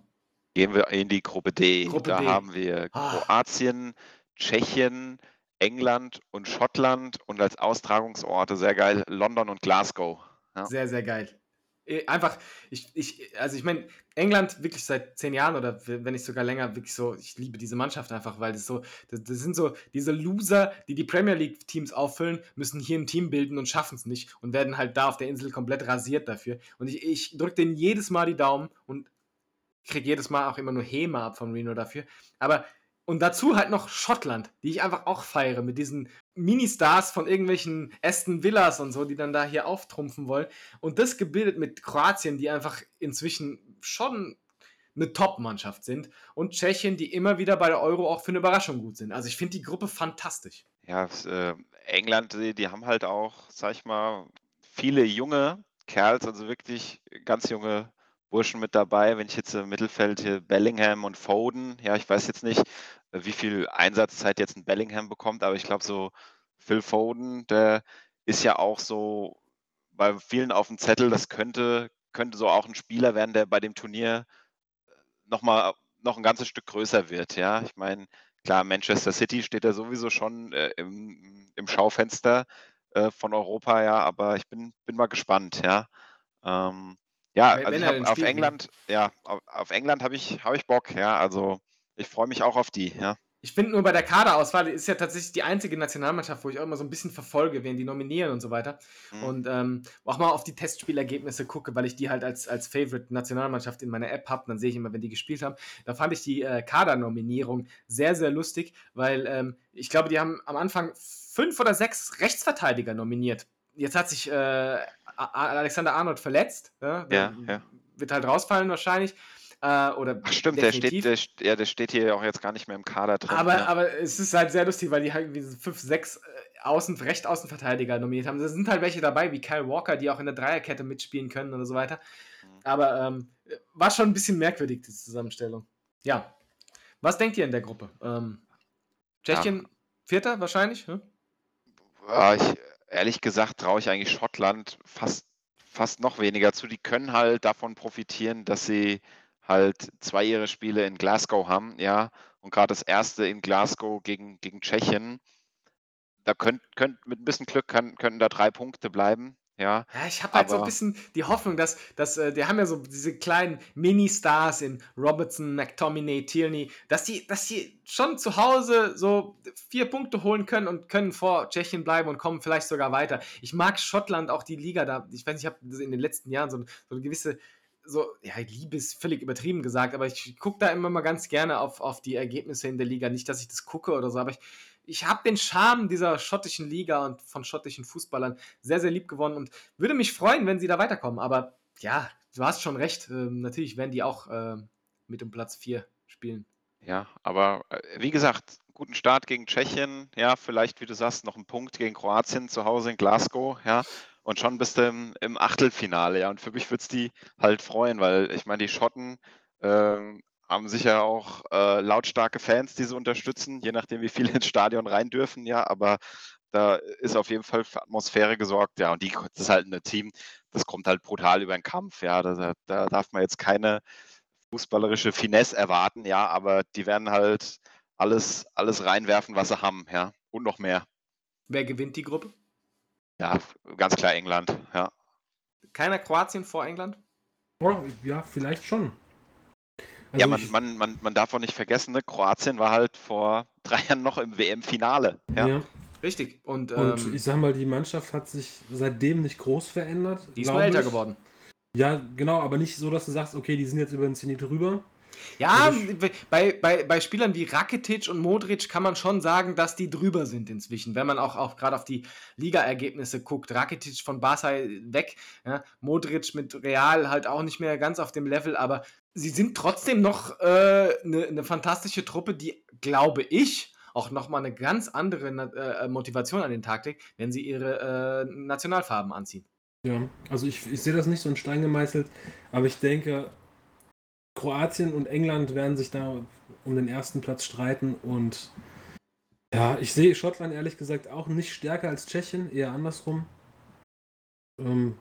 Gehen wir in die Gruppe D. Gruppe da D. haben wir Ah. Kroatien, Tschechien, England und Schottland und als Austragungsorte sehr geil London und Glasgow. Ja. Sehr, sehr geil. Eh, Einfach, ich, ich, also ich meine, England wirklich seit zehn Jahren oder wenn nicht sogar länger, wirklich so, ich liebe diese Mannschaft einfach, weil das so, das, das sind so diese Loser, die die Premier League Teams auffüllen, müssen hier ein Team bilden und schaffen es nicht und werden halt da auf der Insel komplett rasiert dafür. Und ich, ich drücke denen jedes Mal die Daumen und kriege jedes Mal auch immer nur Häme ab von Reno dafür. Aber und dazu halt noch Schottland, die ich einfach auch feiere, mit diesen Mini-Stars von irgendwelchen Aston Villas und so, die dann da hier auftrumpfen wollen. Und das gebildet mit Kroatien, die einfach inzwischen schon eine Top-Mannschaft sind. Und Tschechien, die immer wieder bei der Euro auch für eine Überraschung gut sind. Also ich finde die Gruppe fantastisch. Ja, äh, England, die, die haben halt auch, sag ich mal, viele junge Kerls, also wirklich ganz junge Burschen mit dabei. Wenn ich jetzt im Mittelfeld hier Bellingham und Foden, ja, ich weiß jetzt nicht, äh, wie viel Einsatzzeit jetzt ein Bellingham bekommt, aber ich glaube so Phil Foden, der ist ja auch so bei vielen auf dem Zettel, das könnte, könnte so auch ein Spieler werden, der bei dem Turnier nochmal noch ein ganzes Stück größer wird, ja. Ich meine, klar, Manchester City steht ja sowieso schon äh, im, im Schaufenster äh, von Europa, ja, aber ich bin, bin mal gespannt, ja. Ähm, ja, Wenn- also wenn auf spielt, ne? England, ja, auf, auf England habe ich, hab ich Bock, ja, also ich freue mich auch auf die, ja. Ich finde nur bei der Kaderauswahl ist ja tatsächlich die einzige Nationalmannschaft, wo ich auch immer so ein bisschen verfolge, wen die nominieren und so weiter. Mhm. Und ähm, auch mal auf die Testspielergebnisse gucke, weil ich die halt als, als Favorite-Nationalmannschaft in meiner App habe. Dann sehe ich immer, wenn die gespielt haben. Da fand ich die äh, Kadernominierung sehr, sehr lustig, weil ähm, ich glaube, die haben am Anfang fünf oder sechs Rechtsverteidiger nominiert. Jetzt hat sich äh, Alexander Arnold verletzt. Ja, Ja, ja. Wird halt rausfallen wahrscheinlich. Äh, oder Ach stimmt, der steht, der, ja, der steht hier auch jetzt gar nicht mehr im Kader drin. Aber, ja. aber es ist halt sehr lustig, weil die halt irgendwie so fünf, sechs äh, Außen, Rechtaußenverteidiger nominiert haben. Da sind halt welche dabei, wie Kyle Walker, die auch in der Dreierkette mitspielen können oder so weiter. Mhm. Aber ähm, war schon ein bisschen merkwürdig, die Zusammenstellung. Ja. Was denkt ihr in der Gruppe? Ähm, Tschechien, Vierter wahrscheinlich? Hm? Ja, ich, ehrlich gesagt traue ich eigentlich Schottland fast, fast noch weniger zu. Die können halt davon profitieren, dass sie halt zwei ihre Spiele in Glasgow haben, ja. Und gerade das erste in Glasgow gegen, gegen Tschechien, da könnt, könnt mit ein bisschen Glück kann, könnten da drei Punkte bleiben, ja. Ja, ich habe halt so ein bisschen die Hoffnung, dass, dass äh, die haben ja so diese kleinen Mini-Stars in Robertson, McTominay, Tierney, dass die, dass die schon zu Hause so vier Punkte holen können und können vor Tschechien bleiben und kommen vielleicht sogar weiter. Ich mag Schottland auch die Liga da. Ich weiß nicht, ich habe in den letzten Jahren so, so eine gewisse so, ja, Liebe ist völlig übertrieben gesagt, aber ich gucke da immer mal ganz gerne auf, auf die Ergebnisse in der Liga. Nicht, dass ich das gucke oder so, aber ich, ich habe den Charme dieser schottischen Liga und von schottischen Fußballern sehr, sehr lieb gewonnen und würde mich freuen, wenn sie da weiterkommen. Aber ja, du hast schon recht. Ähm, natürlich werden die auch ähm, mit um Platz 4 spielen. Ja, aber äh, wie gesagt, guten Start gegen Tschechien, ja, vielleicht, wie du sagst, noch ein Punkt gegen Kroatien zu Hause in Glasgow, ja, und schon bist du im, im Achtelfinale, ja, und für mich würde es die halt freuen, weil ich meine, die Schotten ähm, haben sicher auch äh, lautstarke Fans, die sie unterstützen, je nachdem, wie viele ins Stadion rein dürfen, ja, aber da ist auf jeden Fall für Atmosphäre gesorgt, ja, und die, das ist halt ein Team, das kommt halt brutal über den Kampf, ja, da, da darf man jetzt keine fußballerische Finesse erwarten, ja, aber die werden halt alles, alles reinwerfen, was sie haben, ja, und noch mehr. Wer gewinnt die Gruppe? Ja, ganz klar England, ja. Keiner Kroatien vor England? Oh, ja, vielleicht schon. Ja, Also man, ich- man, man, man darf auch nicht vergessen, ne? Kroatien war halt vor drei Jahren noch im WM-Finale. Ja. ja. Richtig. Und, Und ähm, ich sag mal, die Mannschaft hat sich seitdem nicht groß verändert. die ist älter geworden. Ja, genau, aber nicht so, dass du sagst, okay, die sind jetzt über den Zenit drüber. Ja, Also bei, bei, bei Spielern wie Rakitic und Modric kann man schon sagen, dass die drüber sind inzwischen. Wenn man auch, auch gerade auf die Ligaergebnisse guckt. Rakitic von Barca weg, ja, Modric mit Real halt auch nicht mehr ganz auf dem Level, aber sie sind trotzdem noch eine äh, ne- ne fantastische Truppe, die, glaube ich, auch nochmal eine ganz andere äh, Motivation an den Tag legt, wenn sie ihre äh, Nationalfarben anziehen. Ja, also ich, ich sehe das nicht so in Stein gemeißelt, aber ich denke, Kroatien und England werden sich da um den ersten Platz streiten und ja, ich sehe Schottland ehrlich gesagt auch nicht stärker als Tschechien, eher andersrum. Ähm,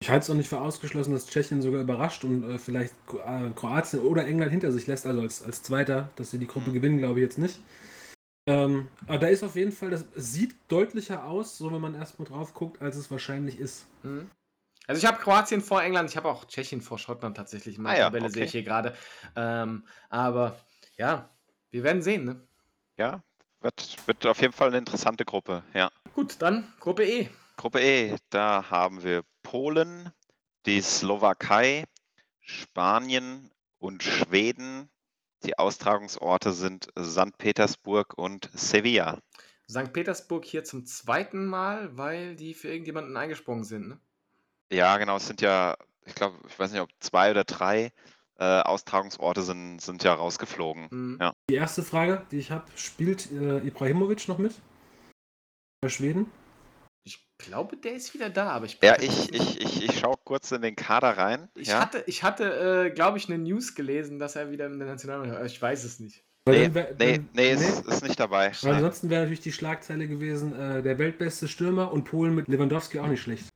ich halte es auch nicht für ausgeschlossen, dass Tschechien sogar überrascht und äh, vielleicht äh, Kroatien oder England hinter sich lässt, also als, als Zweiter, dass sie die Gruppe Mhm. gewinnen, glaube ich jetzt nicht. Ähm, aber da ist auf jeden Fall, das sieht deutlicher aus, so wenn man erstmal drauf guckt, als es wahrscheinlich ist. Mhm. Also ich habe Kroatien vor England, ich habe auch Tschechien vor Schottland tatsächlich. In meiner Ah ja, Tabelle sehe okay. ich hier gerade. Ähm, aber ja, wir werden sehen. Ne? Ja, wird, wird auf jeden Fall eine interessante Gruppe. Ja. Gut, dann Gruppe E. Gruppe E, da haben wir Polen, die Slowakei, Spanien und Schweden. Die Austragungsorte sind St. Petersburg und Sevilla. St. Petersburg hier zum zweiten Mal, weil die für irgendjemanden eingesprungen sind. Ne? Ja, genau, es sind ja, ich glaube, ich weiß nicht, ob zwei oder drei äh, Austragungsorte sind, sind ja rausgeflogen. Mhm. Ja. Die erste Frage, die ich habe, spielt äh, Ibrahimovic noch mit? Bei Schweden? Ich glaube, der ist wieder da, aber ich Ja, ich, ich, ich, ich schaue kurz in den Kader rein. Ich ja. hatte, ich hatte äh, glaube ich, eine News gelesen, dass er wieder in der Nationalmannschaft Ich weiß es nicht. Nee, dann wär- nee, dann- nee, Ist, ist nicht dabei. Weil ansonsten wäre natürlich die Schlagzeile gewesen, äh, der weltbeste Stürmer und Polen mit Lewandowski auch nicht schlecht.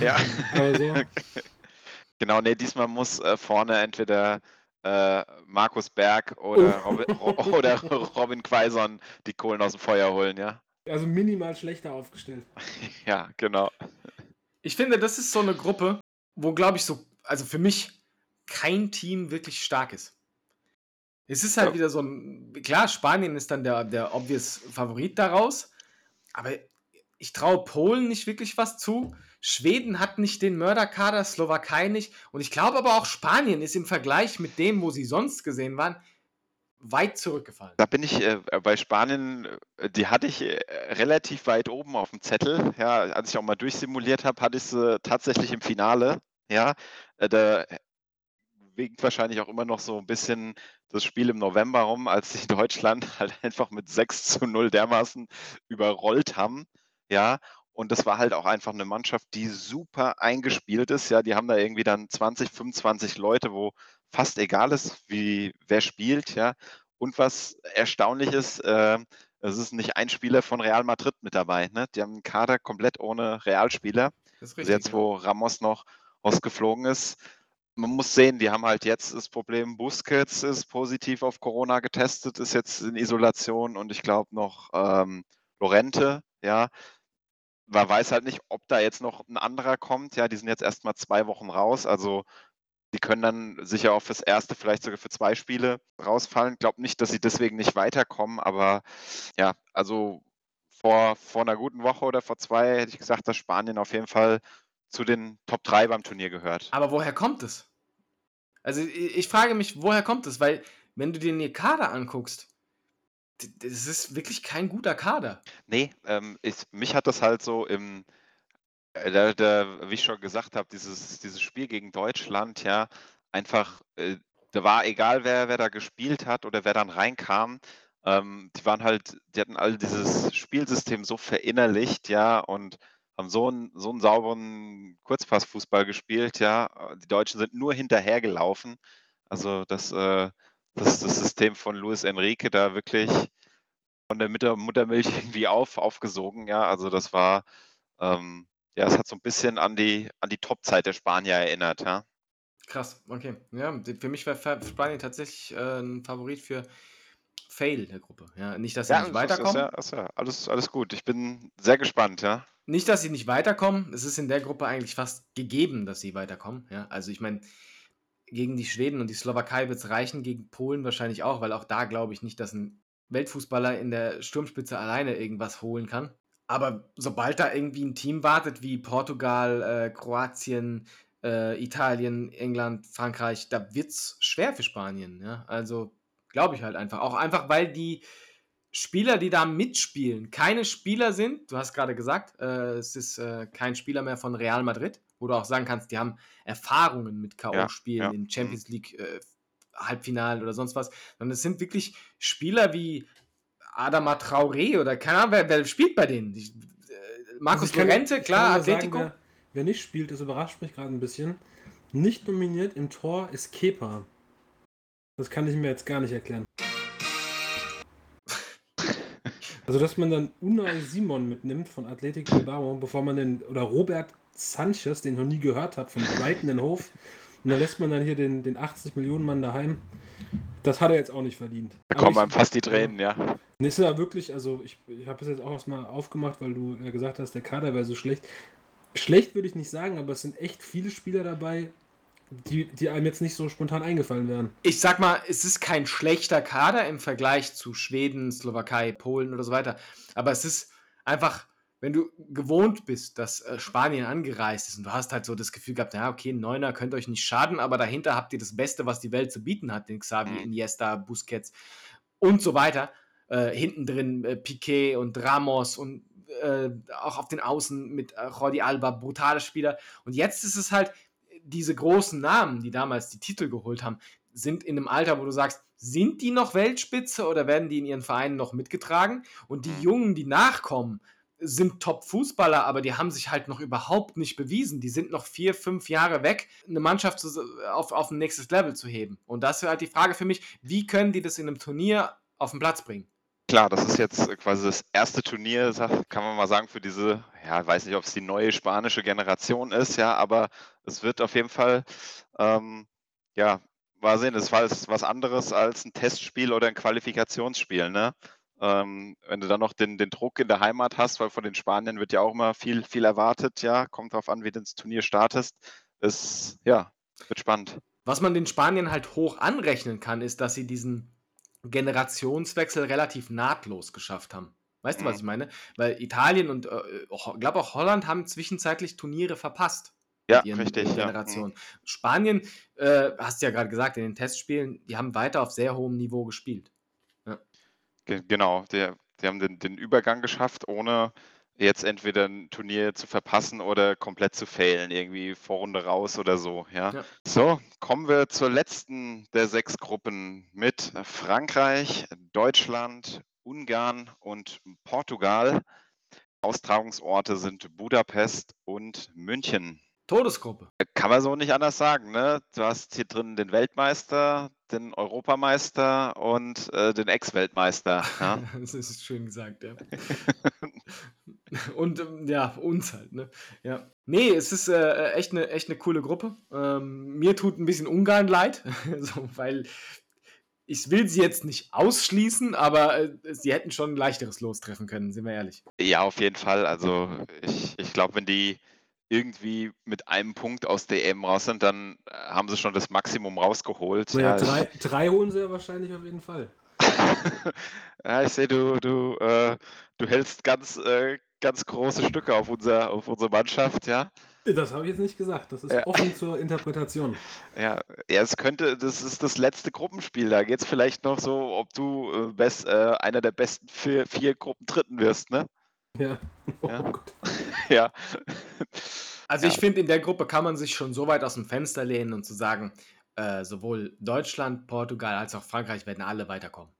Ja. So, Genau, nee, diesmal muss äh, vorne entweder äh, Markus Berg oder, Oh. Robin, Ro oder Robin Quaison die Kohlen aus dem Feuer holen, ja. also minimal schlechter aufgestellt. Ja, genau. Ich finde, das ist so eine Gruppe, wo, glaube ich, so, also für mich kein Team wirklich stark ist. Es ist halt Ja. wieder so ein, klar, Spanien ist dann der, der obvious Favorit daraus, aber ich traue Polen nicht wirklich was zu. Schweden hat nicht den Mörderkader, Slowakei nicht. Und ich glaube aber auch Spanien ist im Vergleich mit dem, wo sie sonst gesehen waren, weit zurückgefallen. Da bin ich äh, bei Spanien, äh, die hatte ich äh, relativ weit oben auf dem Zettel. Ja, als ich auch mal durchsimuliert habe, hatte ich sie tatsächlich im Finale. Ja, äh, da winkt wahrscheinlich auch immer noch so ein bisschen das Spiel im November rum, als sich Deutschland halt einfach mit 6 zu 0 dermaßen überrollt haben. Ja, und das war halt auch einfach eine Mannschaft, die super eingespielt ist. Ja, die haben da irgendwie dann 20, 25 Leute, wo fast egal ist, wie wer spielt. Ja, und was erstaunlich ist, äh, es ist nicht ein Spieler von Real Madrid mit dabei. Ne? Die haben einen Kader komplett ohne Realspieler. Das ist Also jetzt, ja. wo Ramos noch ausgeflogen ist. Man muss sehen, die haben halt jetzt das Problem, Busquets ist positiv auf Corona getestet, ist jetzt in Isolation und ich glaube noch ähm, Lorente, ja. Man weiß halt nicht, ob da jetzt noch ein anderer kommt. Ja, die sind jetzt erstmal zwei Wochen raus. Also die können dann sicher auch fürs erste, vielleicht sogar für zwei Spiele rausfallen. Ich glaube nicht, dass sie deswegen nicht weiterkommen, aber ja, also vor, vor einer guten Woche oder vor zwei hätte ich gesagt, dass Spanien auf jeden Fall zu den Top 3 beim Turnier gehört. Aber woher kommt es? Also ich, frage mich, woher kommt es? Weil, wenn du dir den Kader anguckst, das ist wirklich kein guter Kader. Nee, ähm, ich, mich hat das halt so im, äh, da, da, wie ich schon gesagt habe, dieses, dieses Spiel gegen Deutschland, ja, einfach, äh, da war egal, wer, wer da gespielt hat oder wer dann reinkam, ähm, die waren halt, die hatten all dieses Spielsystem so verinnerlicht, ja, und haben so einen, so einen sauberen Kurzpassfußball gespielt, ja. Die Deutschen sind nur hinterhergelaufen. Also das, äh, das, das System von Luis Enrique da wirklich von der Mutter, Muttermilch irgendwie auf, aufgesogen, ja. Also das war, ähm, ja, es hat so ein bisschen an die, an die Topzeit der Spanier erinnert, ja. Krass, okay. Ja, für mich war Spanien tatsächlich äh, ein Favorit für Fail der Gruppe. Ja, nicht, dass sie Ja, nicht ist, ist, weiterkommen. ja, ist ja alles, alles gut. Ich bin sehr gespannt, ja. nicht, dass sie nicht weiterkommen. Es ist in der Gruppe eigentlich fast gegeben, dass sie weiterkommen. Ja, also ich meine, gegen die Schweden und die Slowakei wird es reichen, gegen Polen wahrscheinlich auch, weil auch da glaube ich nicht, dass ein Weltfußballer in der Sturmspitze alleine irgendwas holen kann. Aber sobald da irgendwie ein Team wartet wie Portugal, äh, Kroatien, äh, Italien, England, Frankreich, da wird es schwer für Spanien. Ja? Also glaube ich halt einfach. Auch einfach, weil die Spieler, die da mitspielen, keine Spieler sind, du hast gerade gesagt, äh, es ist äh, kein Spieler mehr von Real Madrid, wo du auch sagen kannst, die haben Erfahrungen mit K.O.-Spielen ja, ja. in Mhm. Champions League äh, Halbfinalen oder sonst was, sondern es sind wirklich Spieler wie Adama Traoré oder keine Ahnung, wer, wer spielt bei denen? Die, äh, Markus Also ich Llorente, ich klar, nur sagen, Atletico. wer, wer nicht spielt, das überrascht mich gerade ein bisschen. Nicht nominiert im Tor ist Kepa. Das kann ich mir jetzt gar nicht erklären. Also, dass man dann Unai Simon mitnimmt von Atletico Bilbao, bevor man den, oder Robert Sanchez, den ich noch nie gehört habe, von Brighton in Hof, und dann lässt man dann hier den, den 80 Millionen Mann daheim. Das hat er jetzt auch nicht verdient. Da Aber kommen einem fast die Tränen, ja. Nee, ist ja wirklich, also ich, ich habe es jetzt auch erstmal aufgemacht, weil du ja gesagt hast, der Kader wäre so schlecht. Schlecht würde ich nicht sagen, aber es sind echt viele Spieler dabei, die, die einem jetzt nicht so spontan eingefallen wären. Ich sag mal, es ist kein schlechter Kader im Vergleich zu Schweden, Slowakei, Polen oder so weiter. Aber es ist einfach, wenn du gewohnt bist, dass äh, Spanien angereist ist und du hast halt so das Gefühl gehabt, ja, okay, ein Neuner könnte euch nicht schaden, aber dahinter habt ihr das Beste, was die Welt zu bieten hat, den Xavi, Mhm. Iniesta, Busquets und so weiter. Äh, hinten drin äh, Piquet und Ramos und äh, auch auf den Außen mit äh, Jordi Alba, brutale Spieler. Und jetzt ist es halt, diese großen Namen, die damals die Titel geholt haben, sind in einem Alter, wo du sagst, sind die noch Weltspitze oder werden die in ihren Vereinen noch mitgetragen? Und die Mhm. Jungen, die nachkommen, sind Top-Fußballer, aber die haben sich halt noch überhaupt nicht bewiesen. Die sind noch vier, fünf Jahre weg, eine Mannschaft zu, auf, auf ein nächstes Level zu heben. Und das ist halt die Frage für mich, wie können die das in einem Turnier auf den Platz bringen? Klar, das ist jetzt quasi das erste Turnier, kann man mal sagen, für diese, ja, weiß nicht, ob es die neue spanische Generation ist, ja, aber es wird auf jeden Fall, ähm, ja, mal sehen, es war was anderes als ein Testspiel oder ein Qualifikationsspiel, ne? Ähm, wenn du dann noch den, den Druck in der Heimat hast, weil von den Spaniern wird ja auch immer viel, viel erwartet, ja, kommt drauf an, wie du ins Turnier startest, ist, ja, wird spannend. Was man den Spaniern halt hoch anrechnen kann, ist, dass sie diesen Generationswechsel relativ nahtlos geschafft haben. Weißt du, was Mhm. ich meine? Weil Italien und äh, ich glaube auch Holland haben zwischenzeitlich Turniere verpasst. Ja, richtig, ja. Mhm. Spanien, äh, hast du ja gerade gesagt, in den Testspielen, die haben weiter auf sehr hohem Niveau gespielt. Ge- Genau, die, die haben den, den Übergang geschafft, ohne jetzt entweder ein Turnier zu verpassen oder komplett zu failen, irgendwie Vorrunde raus oder so. Ja. Ja. So, kommen wir zur letzten der sechs Gruppen mit Frankreich, Deutschland, Ungarn und Portugal. Austragungsorte sind Budapest und München. Todesgruppe. Kann man so nicht anders sagen, ne? Du hast hier drin den Weltmeister, den Europameister und äh, den Ex-Weltmeister. Ja? das ist schön gesagt, ja. Und ähm, ja, uns halt, ne? Ja. Nee, es ist äh, echt, eine, echt eine coole Gruppe. Ähm, mir tut ein bisschen Ungarn leid, so, weil ich will sie jetzt nicht ausschließen, aber äh, sie hätten schon ein leichteres Los treffen können, sind wir ehrlich. Ja, auf jeden Fall. Also ich, ich glaube, wenn die irgendwie mit einem Punkt aus der EM raus sind, dann äh, haben sie schon das Maximum rausgeholt. Ja, Ja, drei, drei holen sie ja wahrscheinlich auf jeden Fall. ja, ich sehe, du, du, äh, du hältst ganz, äh, ganz große Stücke auf, unser, auf unsere Mannschaft, ja. Das habe ich jetzt nicht gesagt. Das ist Ja. offen zur Interpretation. Ja, ja, es könnte, das ist das letzte Gruppenspiel. Da geht es vielleicht noch so, ob du äh, best, äh, einer der besten vier, vier Gruppen Dritten wirst, ne? Ja. Oh Ja. Ja. Also Ja. ich finde, in der Gruppe kann man sich schon so weit aus dem Fenster lehnen und zu sagen, äh, sowohl Deutschland, Portugal als auch Frankreich werden alle weiterkommen.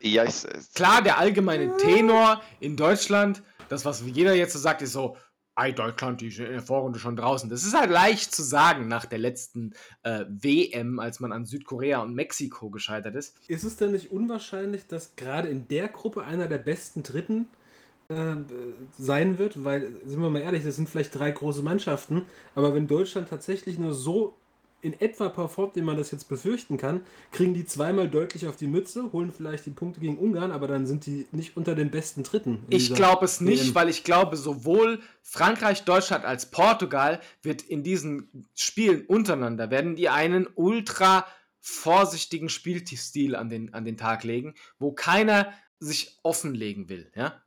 Ja, ich, Klar, der allgemeine Tenor in Deutschland, das, was jeder jetzt so sagt, ist so, ei, Deutschland, die sind in der Vorrunde schon draußen. Das ist halt leicht zu sagen nach der letzten äh, WM, als man an Südkorea und Mexiko gescheitert ist. Ist es denn nicht unwahrscheinlich, dass gerade in der Gruppe einer der besten Dritten äh, sein wird? Weil, sind wir mal ehrlich, das sind vielleicht drei große Mannschaften, aber wenn Deutschland tatsächlich nur so in etwa performt, wie man das jetzt befürchten kann, kriegen die zweimal deutlich auf die Mütze, holen vielleicht die Punkte gegen Ungarn, aber dann sind die nicht unter den besten Dritten. Ich glaube es nicht, WM. weil ich glaube, sowohl Frankreich, Deutschland als Portugal wird in diesen Spielen untereinander, werden die einen ultra vorsichtigen Spielstil an den, an den Tag legen, wo keiner sich offenlegen will. Ja?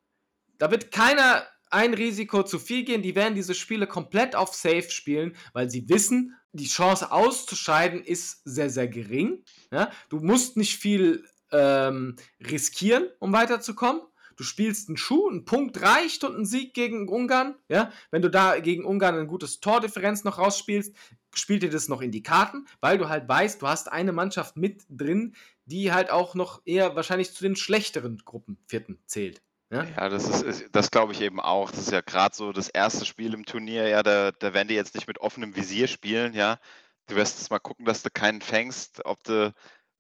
Da wird keiner ein Risiko zu viel gehen. Die werden diese Spiele komplett auf Safe spielen, weil sie wissen, die Chance auszuscheiden ist sehr, sehr gering. Ja? Du musst nicht viel ähm, riskieren, um weiterzukommen. Du spielst einen Schuh, ein Punkt reicht und ein Sieg gegen Ungarn. Ja? Wenn du da gegen Ungarn ein gutes Tordifferenz noch rausspielst, spielt dir das noch in die Karten, weil du halt weißt, du hast eine Mannschaft mit drin, die halt auch noch eher wahrscheinlich zu den schlechteren Gruppen vierten zählt. Ja? Ja, das ist, das glaube ich eben auch. Das ist ja gerade so das erste Spiel im Turnier, ja, da, da werden die jetzt nicht mit offenem Visier spielen, ja. Du wirst jetzt mal gucken, dass du keinen fängst, ob du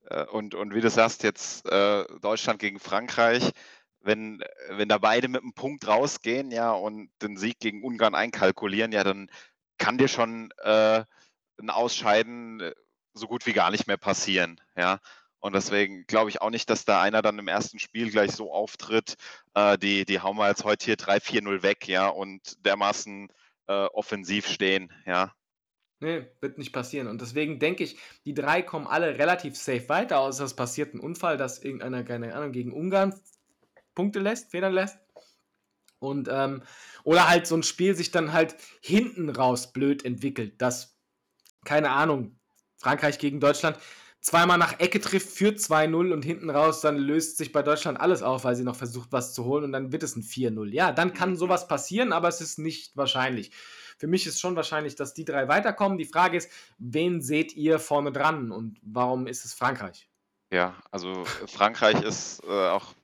äh, und, und wie du sagst, jetzt äh, Deutschland gegen Frankreich, wenn, wenn da beide mit einem Punkt rausgehen, ja, und den Sieg gegen Ungarn einkalkulieren, ja, dann kann dir schon äh, ein Ausscheiden äh, so gut wie gar nicht mehr passieren, ja. Und deswegen glaube ich auch nicht, dass da einer dann im ersten Spiel gleich so auftritt, äh, die, die hauen wir jetzt heute hier 3-4-0 weg, ja, und dermaßen äh, offensiv stehen, ja. Nee, wird nicht passieren. Und deswegen denke ich, die drei kommen alle relativ safe weiter, außer es passiert ein Unfall, dass irgendeiner, keine Ahnung, gegen Ungarn Punkte lässt, Federn lässt. Und, ähm, oder halt so ein Spiel sich dann halt hinten raus blöd entwickelt, dass, keine Ahnung, Frankreich gegen Deutschland zweimal nach Ecke trifft, führt 2-0 und hinten raus, dann löst sich bei Deutschland alles auf, weil sie noch versucht, was zu holen und dann wird es ein 4-0. Ja, dann kann sowas passieren, aber es ist nicht wahrscheinlich. Für mich ist schon wahrscheinlich, dass die drei weiterkommen. Die Frage ist, wen seht ihr vorne dran und warum ist es Frankreich? Ja, also Frankreich ist äh, auch,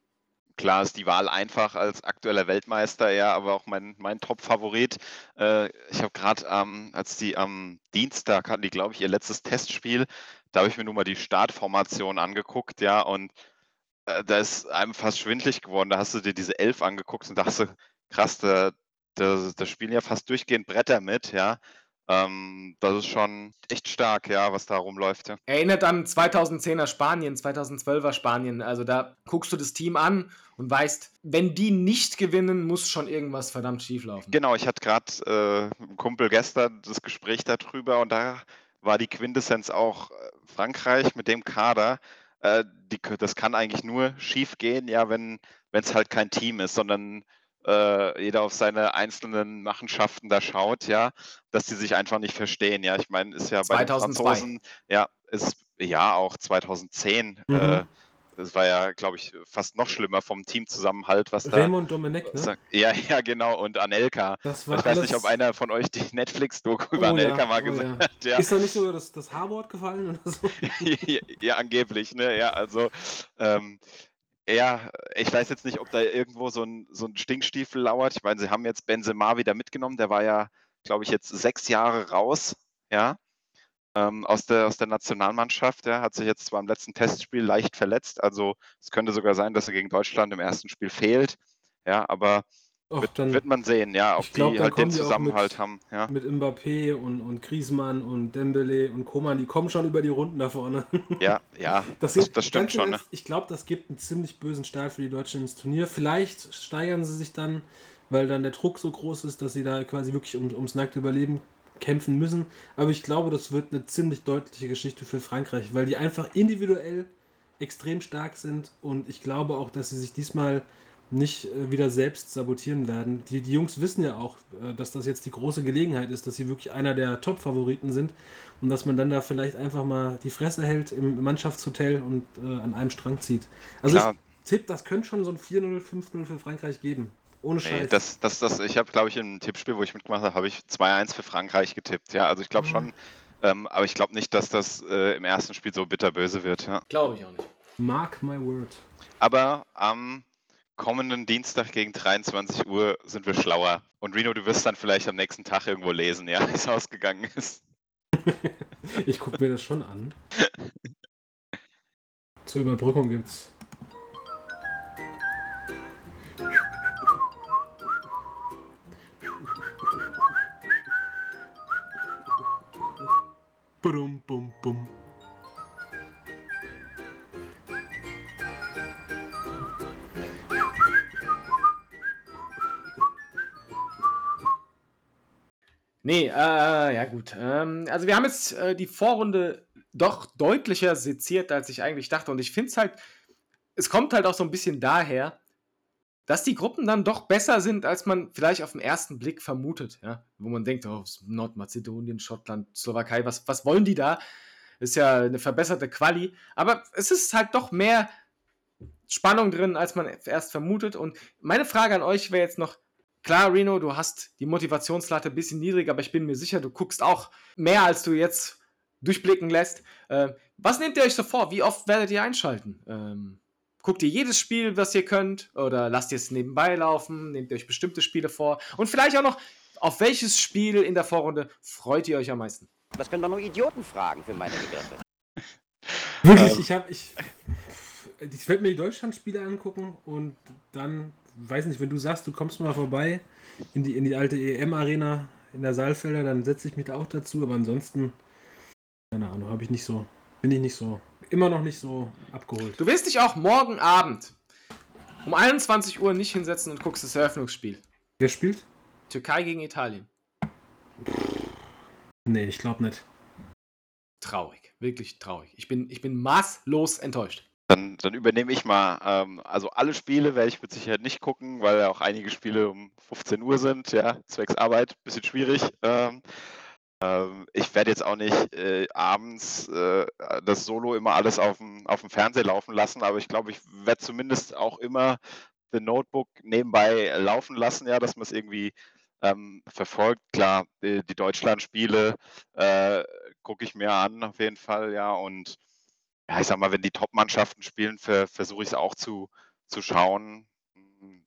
klar ist die Wahl einfach als aktueller Weltmeister, ja, aber auch mein, mein Top-Favorit. Äh, ich habe gerade, ähm, als die am Dienstag hatten die, glaube ich, ihr letztes Testspiel, da habe ich mir nur mal die Startformation angeguckt, ja, und äh, da ist einem fast schwindlig geworden. Da hast du dir diese Elf angeguckt und dachte, krass, da, da, da spielen ja fast durchgehend Bretter mit, ja. Ähm, das ist schon echt stark, ja, was da rumläuft. Ja. Erinnert an 2010er Spanien, 2012er Spanien. Also da guckst du das Team an und weißt, wenn die nicht gewinnen, muss schon irgendwas verdammt schief laufen. Genau, ich hatte gerade äh, mit einem Kumpel gestern das Gespräch darüber und da war die Quintessenz auch äh, Frankreich mit dem Kader. Äh, die, das kann eigentlich nur schief gehen, ja, wenn es halt kein Team ist, sondern äh, jeder auf seine einzelnen Machenschaften da schaut, ja, dass die sich einfach nicht verstehen. Ja, ich meine, ist ja bei den 2002. Franzosen, ja, ist ja auch 2010. Mhm. Äh, das war ja, glaube ich, fast noch schlimmer vom Teamzusammenhalt, was da. Raymond Domenech, ne? Ja, ja, genau. Und Anelka. Ich weiß alles- nicht, ob einer von euch die Netflix-Doku über Oh Anelka ja, mal oh gesehen ja. hat. Ja. Ist da nicht sogar das, das H-Wort gefallen oder so? ja, ja, angeblich, ne? Ja, also ähm, ja, ich weiß jetzt nicht, ob da irgendwo so ein, so ein Stinkstiefel lauert. Ich meine, sie haben jetzt Benzema wieder mitgenommen. Der war ja, glaube ich, jetzt sechs Jahre raus, ja, ähm, aus der, aus der Nationalmannschaft. Ja, hat sich jetzt zwar im letzten Testspiel leicht verletzt. Also es könnte sogar sein, dass er gegen Deutschland im ersten Spiel fehlt. Ja, aber Och, wird, dann wird man sehen, ja, ob glaub, die halt den Zusammenhalt mit- haben. Ja. mit Mbappé und, und Griezmann und Dembele und Koman, die kommen schon über die Runden da vorne. Ja, ja, Das, das, das stimmt schon. Ne? Ich glaube, das gibt einen ziemlich bösen Start für die Deutschen ins Turnier. Vielleicht steigern sie sich dann, weil dann der Druck so groß ist, dass sie da quasi wirklich um, ums nackte Überleben kämpfen müssen. Aber ich glaube, das wird eine ziemlich deutliche Geschichte für Frankreich, weil die einfach individuell extrem stark sind und ich glaube auch, dass sie sich diesmal nicht äh, wieder selbst sabotieren werden. Die, die Jungs wissen ja auch, äh, dass das jetzt die große Gelegenheit ist, dass sie wirklich einer der Top-Favoriten sind und dass man dann da vielleicht einfach mal die Fresse hält im Mannschaftshotel und äh, an einem Strang zieht. Also Klar. ich tippe, das könnte schon so ein 4-0, 5-0 für Frankreich geben. Ohne Nee, Scheiß. das, das, das, ich habe, glaube ich, im Tippspiel, wo ich mitgemacht habe, habe ich 2-1 für Frankreich getippt. Ja, also ich glaube Mhm. schon, ähm, aber ich glaube nicht, dass das äh, im ersten Spiel so bitterböse wird. Ja. Glaube ich auch nicht. Mark my word. Aber am kommenden Dienstag gegen 23 Uhr sind wir schlauer. Und Reno, du wirst dann vielleicht am nächsten Tag irgendwo lesen, ja, wie es ausgegangen ist. Ich gucke mir das schon an. Zur Überbrückung gibt's. Bum, bum, bum. Nee, äh, ja gut. Ähm, also wir haben jetzt äh, die Vorrunde doch deutlicher seziert, als ich eigentlich dachte. Und ich finde es halt, es kommt halt auch so ein bisschen daher, dass die Gruppen dann doch besser sind, als man vielleicht auf den ersten Blick vermutet. Ja? Wo man denkt, oh, Nordmazedonien, Schottland, Slowakei, was, was wollen die da? Ist ja eine verbesserte Quali. Aber es ist halt doch mehr Spannung drin, als man erst vermutet. Und meine Frage an euch wäre jetzt noch, Klar, Reno, du hast die Motivationslatte ein bisschen niedrig, aber ich bin mir sicher, du guckst auch mehr, als du jetzt durchblicken lässt. Äh, was nehmt ihr euch so vor? Wie oft werdet ihr einschalten? Guckt ihr jedes Spiel, was ihr könnt? Oder lasst ihr es nebenbei laufen? Nehmt ihr euch bestimmte Spiele vor? Und vielleicht auch noch, auf welches Spiel in der Vorrunde freut ihr euch am meisten? Das können doch nur Idioten fragen für meine Begriffe. Wirklich, Ähm. ich habe, ich, ich werde mir die Deutschlandspiele angucken und dann, weiß nicht, wenn du sagst, du kommst mal vorbei in die, in die alte EM-Arena in der Saalfelder, dann setze ich mich da auch dazu, aber ansonsten, keine Ahnung, habe ich nicht so, bin ich nicht so, immer noch nicht so abgeholt. Du wirst dich auch morgen Abend um 21 Uhr nicht hinsetzen und guckst das Eröffnungsspiel. Wer spielt? Türkei gegen Italien. Nee, ich glaube nicht. Traurig, wirklich traurig. Ich bin, ich bin maßlos enttäuscht. Dann, dann übernehme ich mal. Ähm, also alle Spiele werde ich mit Sicherheit nicht gucken, weil ja auch einige Spiele um 15 Uhr sind, ja, zwecks Arbeit, bisschen schwierig. Ähm, ähm, ich werde jetzt auch nicht äh, abends äh, das Solo immer alles auf dem, Fernseher laufen lassen, aber ich glaube, ich werde zumindest auch immer The Notebook nebenbei laufen lassen, ja, dass man es irgendwie ähm, verfolgt. Klar, die, die Deutschland-Spiele äh, gucke ich mir an, auf jeden Fall, ja, und ja, ich sag mal, wenn die Top-Mannschaften spielen, ver versuche ich es auch zu, zu schauen.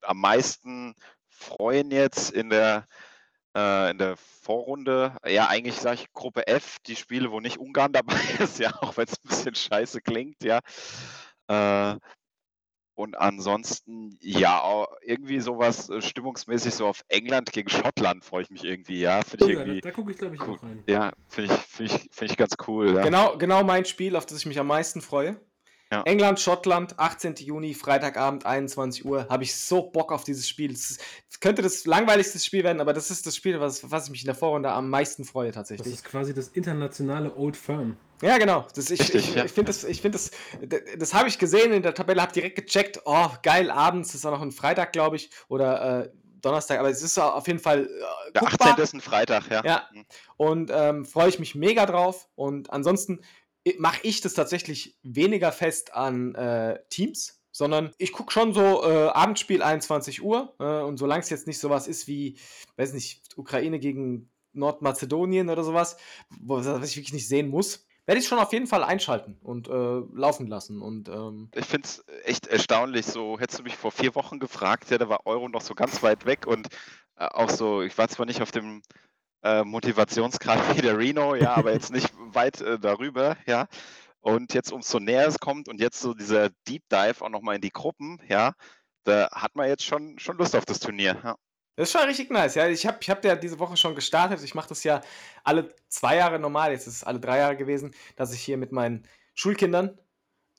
Am meisten freuen jetzt in der, äh, in der Vorrunde, ja, eigentlich sage ich Gruppe F, die Spiele, wo nicht Ungarn dabei ist, ja, auch wenn es ein bisschen scheiße klingt, ja. Äh, und ansonsten, ja, irgendwie sowas äh, stimmungsmäßig so auf England gegen Schottland freue ich mich irgendwie, ja. Finde Oh ich ja, da, irgendwie, da gucke ich, glaube ich, cool. auch rein. ja, finde ich, finde ich, finde ich ganz cool, ja. Genau, genau mein Spiel, auf das ich mich am meisten freue. Ja. England, Schottland, 18. Juni, Freitagabend, 21 Uhr. Habe ich so Bock auf dieses Spiel. Es könnte das langweiligste Spiel werden, aber das ist das Spiel, was, was ich mich in der Vorrunde am meisten freue, Das tatsächlich. ist quasi das internationale Old Firm. Ja, genau. Das, ich Richtig, ich, ja. ich finde das, ich find das, das, das habe ich gesehen in der Tabelle, habe direkt gecheckt. Oh, geil, abends, das ist auch noch ein Freitag, glaube ich, oder äh, Donnerstag, aber es ist auf jeden Fall äh, Der guckbar. 18. ist ein Freitag, ja. Ja. Mhm. Und ähm, freue ich mich mega drauf. Und ansonsten mache ich das tatsächlich weniger fest an äh, Teams, sondern ich gucke schon so äh, Abendspiel 21 Uhr. Äh, und solange es jetzt nicht sowas ist wie, weiß nicht, Ukraine gegen Nordmazedonien oder sowas, was ich wirklich nicht sehen muss, werde ich schon auf jeden Fall einschalten und äh, laufen lassen. Und ähm, Ich finde es echt erstaunlich. So hättest du mich vor vier Wochen gefragt, ja, da war Euro noch so ganz weit weg und äh, auch so, ich war zwar nicht auf dem äh, Motivationsgrad wie der Reno, ja, aber jetzt nicht weit äh, darüber, ja. Und jetzt umso näher es kommt und jetzt so dieser Deep Dive auch nochmal in die Gruppen, ja, da hat man jetzt schon, schon Lust auf das Turnier. Ja. Das ist schon richtig nice. Ja, ich habe ich hab ja diese Woche schon gestartet. Ich mache das ja alle zwei Jahre normal. Jetzt ist es alle drei Jahre gewesen, dass ich hier mit meinen Schulkindern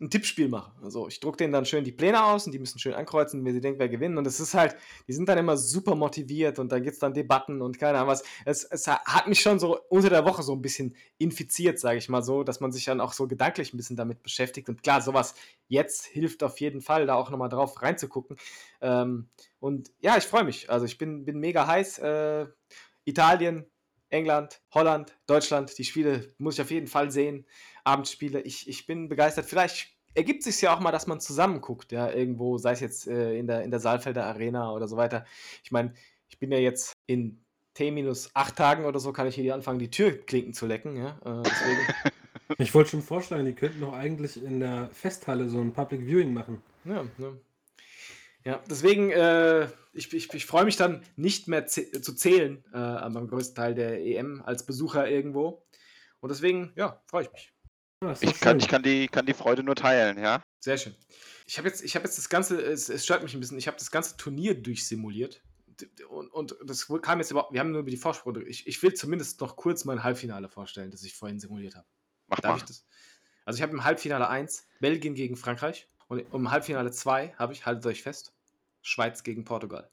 ein Tippspiel mache. Also ich drucke denen dann schön die Pläne aus und die müssen schön ankreuzen, wer sie denkt, wer gewinnen. Und es ist halt, die sind dann immer super motiviert und dann gibt es dann Debatten und keine Ahnung was. Es, es hat mich schon so unter der Woche so ein bisschen infiziert, sage ich mal so, dass man sich dann auch so gedanklich ein bisschen damit beschäftigt. Und klar, sowas jetzt hilft auf jeden Fall, da auch nochmal drauf reinzugucken. Ähm, und ja, ich freue mich. Also ich bin, bin mega heiß. Äh, Italien, England, Holland, Deutschland, die Spiele muss ich auf jeden Fall sehen. Abendspiele, ich, ich bin begeistert. Vielleicht ergibt sich ja auch mal, dass man zusammen guckt, ja, irgendwo, sei es jetzt äh, in, der, in der Saalfelder Arena oder so weiter. Ich meine, ich bin ja jetzt in T minus acht Tagen oder so, kann ich hier anfangen, die Türklinken zu lecken, ja. Äh, Ich wollte schon vorschlagen, die könnten doch eigentlich in der Festhalle so ein Public Viewing machen. ja, ne. Ja, deswegen, äh, ich, ich, ich freue mich dann nicht mehr zu zählen äh, am größten Teil der EM als Besucher irgendwo. Und deswegen, ja, freue ich mich. Ich, kann, ich kann, die, kann die Freude nur teilen, ja. Sehr schön. Ich habe jetzt, ich hab jetzt das Ganze, es, es stört mich ein bisschen, ich habe das ganze Turnier durchsimuliert. und, und das kam jetzt überhaupt, wir haben nur über die Vorsprung. Ich, ich will zumindest noch kurz mein Halbfinale vorstellen, das ich vorhin simuliert habe. Mach Darf mal. ich das? Also ich habe im Halbfinale 1 Belgien gegen Frankreich und im Halbfinale 2 habe ich, haltet euch fest, Schweiz gegen Portugal.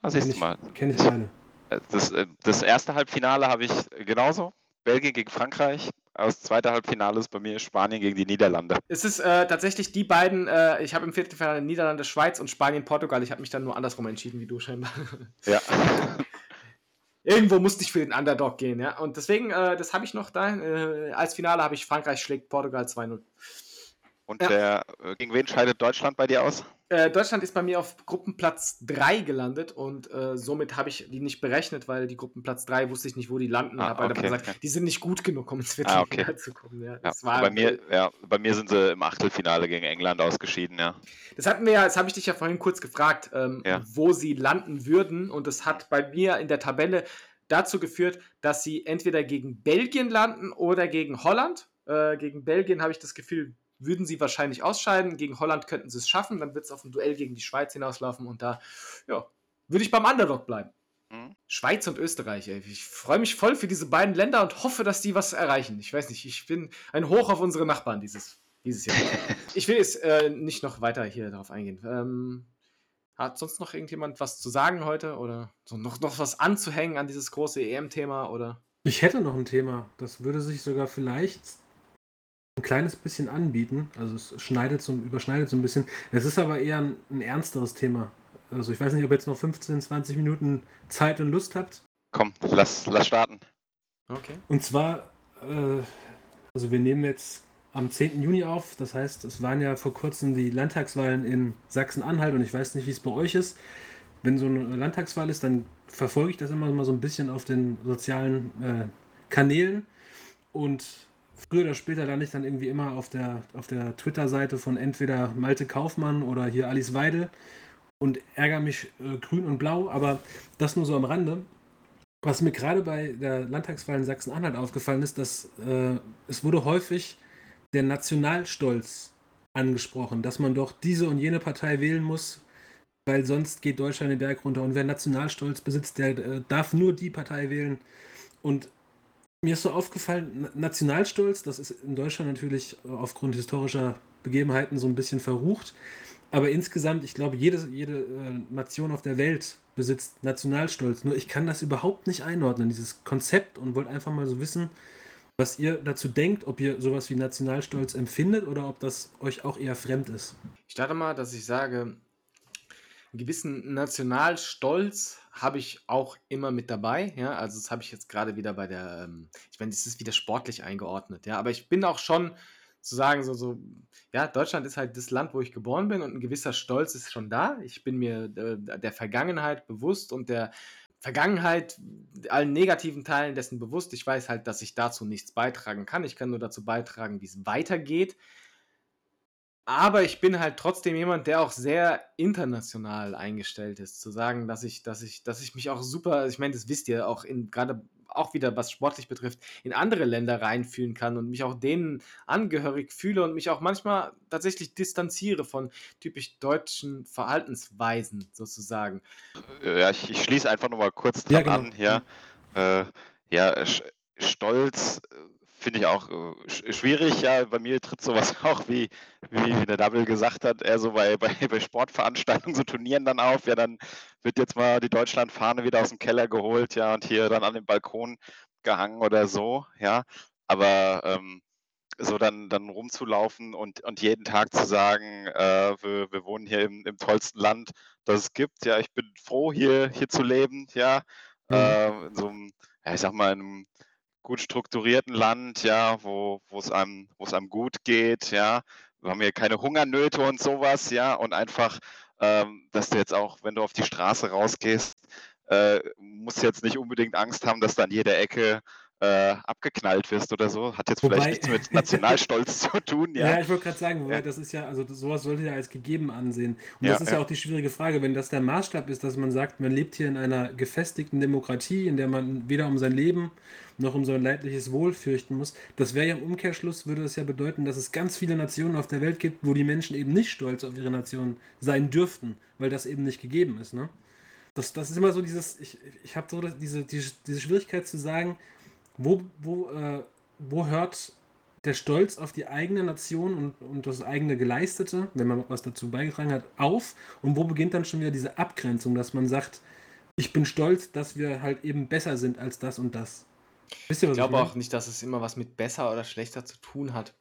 Ah, du ich, mal. kenn ich beide. Äh, Das, äh, das erste Halbfinale habe ich genauso. Belgien gegen Frankreich. Das zweite Halbfinale ist bei mir Spanien gegen die Niederlande. Es ist äh, tatsächlich die beiden, äh, ich habe im Viertelfinale Niederlande, Schweiz und Spanien, Portugal. Ich habe mich dann nur andersrum entschieden wie du scheinbar. Ja. Irgendwo musste ich für den Underdog gehen, ja. Und deswegen, äh, das habe ich noch da. Äh, als Finale habe ich Frankreich schlägt Portugal 2-0. Und Ja. der, äh, gegen wen scheidet Deutschland bei dir aus? Äh, Deutschland ist bei mir auf Gruppenplatz 3 gelandet und äh, somit habe ich die nicht berechnet, weil die Gruppenplatz 3 wusste ich nicht, wo die landen. Ah, habe aber okay, gesagt, okay. die sind nicht gut genug, um ins Ah, Viertelfinale okay. zu kommen. Ja, Ja, bei, mir, ja, bei mir sind sie im Achtelfinale gegen England ausgeschieden, ja. das hatten wir ja, das habe ich dich ja vorhin kurz gefragt, ähm, Ja. wo sie landen würden. Und das hat bei mir in der Tabelle dazu geführt, dass sie entweder gegen Belgien landen oder gegen Holland. Äh, gegen Belgien habe ich das Gefühl, würden sie wahrscheinlich ausscheiden. Gegen Holland könnten sie es schaffen. Dann wird es auf ein Duell gegen die Schweiz hinauslaufen. Und da, ja, würde ich beim Underdog bleiben. Hm? Schweiz und Österreich, ey. Ich freue mich voll für diese beiden Länder und hoffe, dass die was erreichen. Ich weiß nicht, ich bin ein Hoch auf unsere Nachbarn dieses, dieses Jahr. ich will jetzt äh, nicht noch weiter hier darauf eingehen. Ähm, hat sonst noch irgendjemand was zu sagen heute oder so noch, noch was anzuhängen an dieses große EM-Thema oder? Ich hätte noch ein Thema, das würde sich sogar vielleicht ein kleines bisschen anbieten. Also es schneidet so, überschneidet so ein bisschen. Es ist aber eher ein, ein ernsteres Thema. Also ich weiß nicht, ob ihr jetzt noch 15, 20 Minuten Zeit und Lust habt. Komm, lass, lass starten. Okay. Und zwar, äh, also wir nehmen jetzt am 10. Juni auf. Das heißt, es waren ja vor kurzem die Landtagswahlen in Sachsen-Anhalt und ich weiß nicht, wie es bei euch ist. Wenn so eine Landtagswahl ist, dann verfolge ich das immer mal so ein bisschen auf den sozialen äh, Kanälen und früher oder später lande ich dann irgendwie immer auf der, auf der Twitter-Seite von entweder Malte Kaufmann oder hier Alice Weidel und ärgere mich äh, grün und blau, aber das nur so am Rande. Was mir gerade bei der Landtagswahl in Sachsen-Anhalt aufgefallen ist, dass äh, es wurde häufig der Nationalstolz angesprochen, dass man doch diese und jene Partei wählen muss, weil sonst geht Deutschland den Berg runter. Und wer Nationalstolz besitzt, der äh, darf nur die Partei wählen. Und mir ist so aufgefallen, Na- Nationalstolz, das ist in Deutschland natürlich äh, aufgrund historischer Begebenheiten so ein bisschen verrucht. Aber insgesamt, ich glaube, jede, jede äh, Nation auf der Welt besitzt Nationalstolz. Nur ich kann das überhaupt nicht einordnen, dieses Konzept, und wollte einfach mal so wissen, was ihr dazu denkt, ob ihr sowas wie Nationalstolz empfindet oder ob das euch auch eher fremd ist. Ich starte mal, dass ich sage, einen gewissen Nationalstolz habe ich auch immer mit dabei. Ja, also das habe ich jetzt gerade wieder bei der, ähm, ich meine, das ist wieder sportlich eingeordnet. Ja, aber ich bin auch schon zu sagen, so, so, ja, Deutschland ist halt das Land, wo ich geboren bin und ein gewisser Stolz ist schon da. Ich bin mir äh, der Vergangenheit bewusst und der Vergangenheit, allen negativen Teilen dessen bewusst. Ich weiß halt, dass ich dazu nichts beitragen kann. Ich kann nur dazu beitragen, wie es weitergeht. Aber ich bin halt trotzdem jemand, der auch sehr international eingestellt ist. Zu sagen, dass ich, dass ich, dass ich mich auch super, ich meine, das wisst ihr auch in gerade auch wieder, was sportlich betrifft, in andere Länder reinfühlen kann und mich auch denen angehörig fühle und mich auch manchmal tatsächlich distanziere von typisch deutschen Verhaltensweisen sozusagen. Äh, Ja, ich, ich schließe einfach nochmal kurz Ja, dran genau. an. Ja, äh, ja Stolz äh, finde ich auch äh, sch schwierig. Ja, bei mir tritt sowas auch, wie, wie, wie der Double gesagt hat, eher so bei, bei, bei Sportveranstaltungen, so Turnieren dann auf. Ja, dann wird jetzt mal die Deutschlandfahne wieder aus dem Keller geholt, ja, und hier dann an den Balkon gehangen oder so, ja. Aber ähm, so dann, dann rumzulaufen und, und jeden Tag zu sagen, äh, wir, wir wohnen hier im, im tollsten Land, das es gibt. Ja, ich bin froh, hier, hier zu leben, ja. Mhm. Äh, in so einem, ja, ich sag mal, in einem gut strukturierten Land, ja, wo, es einem, einem gut geht, ja. Wir haben hier keine Hungernöte und sowas, ja, und einfach, ähm, dass du jetzt auch, wenn du auf die Straße rausgehst, äh, musst jetzt nicht unbedingt Angst haben, dass du an jeder Ecke äh, abgeknallt wirst oder so. Hat jetzt Wobei- vielleicht nichts mit Nationalstolz zu tun, Ja, ja. ich wollte gerade sagen, wobei Ja. das ist ja, also sowas sollte ja als gegeben ansehen. Und Ja, das ist ja. auch die schwierige Frage, wenn das der Maßstab ist, dass man sagt, man lebt hier in einer gefestigten Demokratie, in der man weder um sein Leben noch um sein leidliches Wohl fürchten muss. Das wäre ja im Umkehrschluss, würde das ja bedeuten, dass es ganz viele Nationen auf der Welt gibt, wo die Menschen eben nicht stolz auf ihre Nation sein dürften, weil das eben nicht gegeben ist. Ne? das, das ist immer so dieses, ich, ich habe so diese, diese, diese Schwierigkeit zu sagen, wo, wo, äh, wo hört der Stolz auf die eigene Nation und, und das eigene Geleistete, wenn man was dazu beigetragen hat, auf und wo beginnt dann schon wieder diese Abgrenzung, dass man sagt, ich bin stolz, dass wir halt eben besser sind als das und das. Ihr, ich glaube auch nicht, dass es immer was mit besser oder schlechter zu tun hat.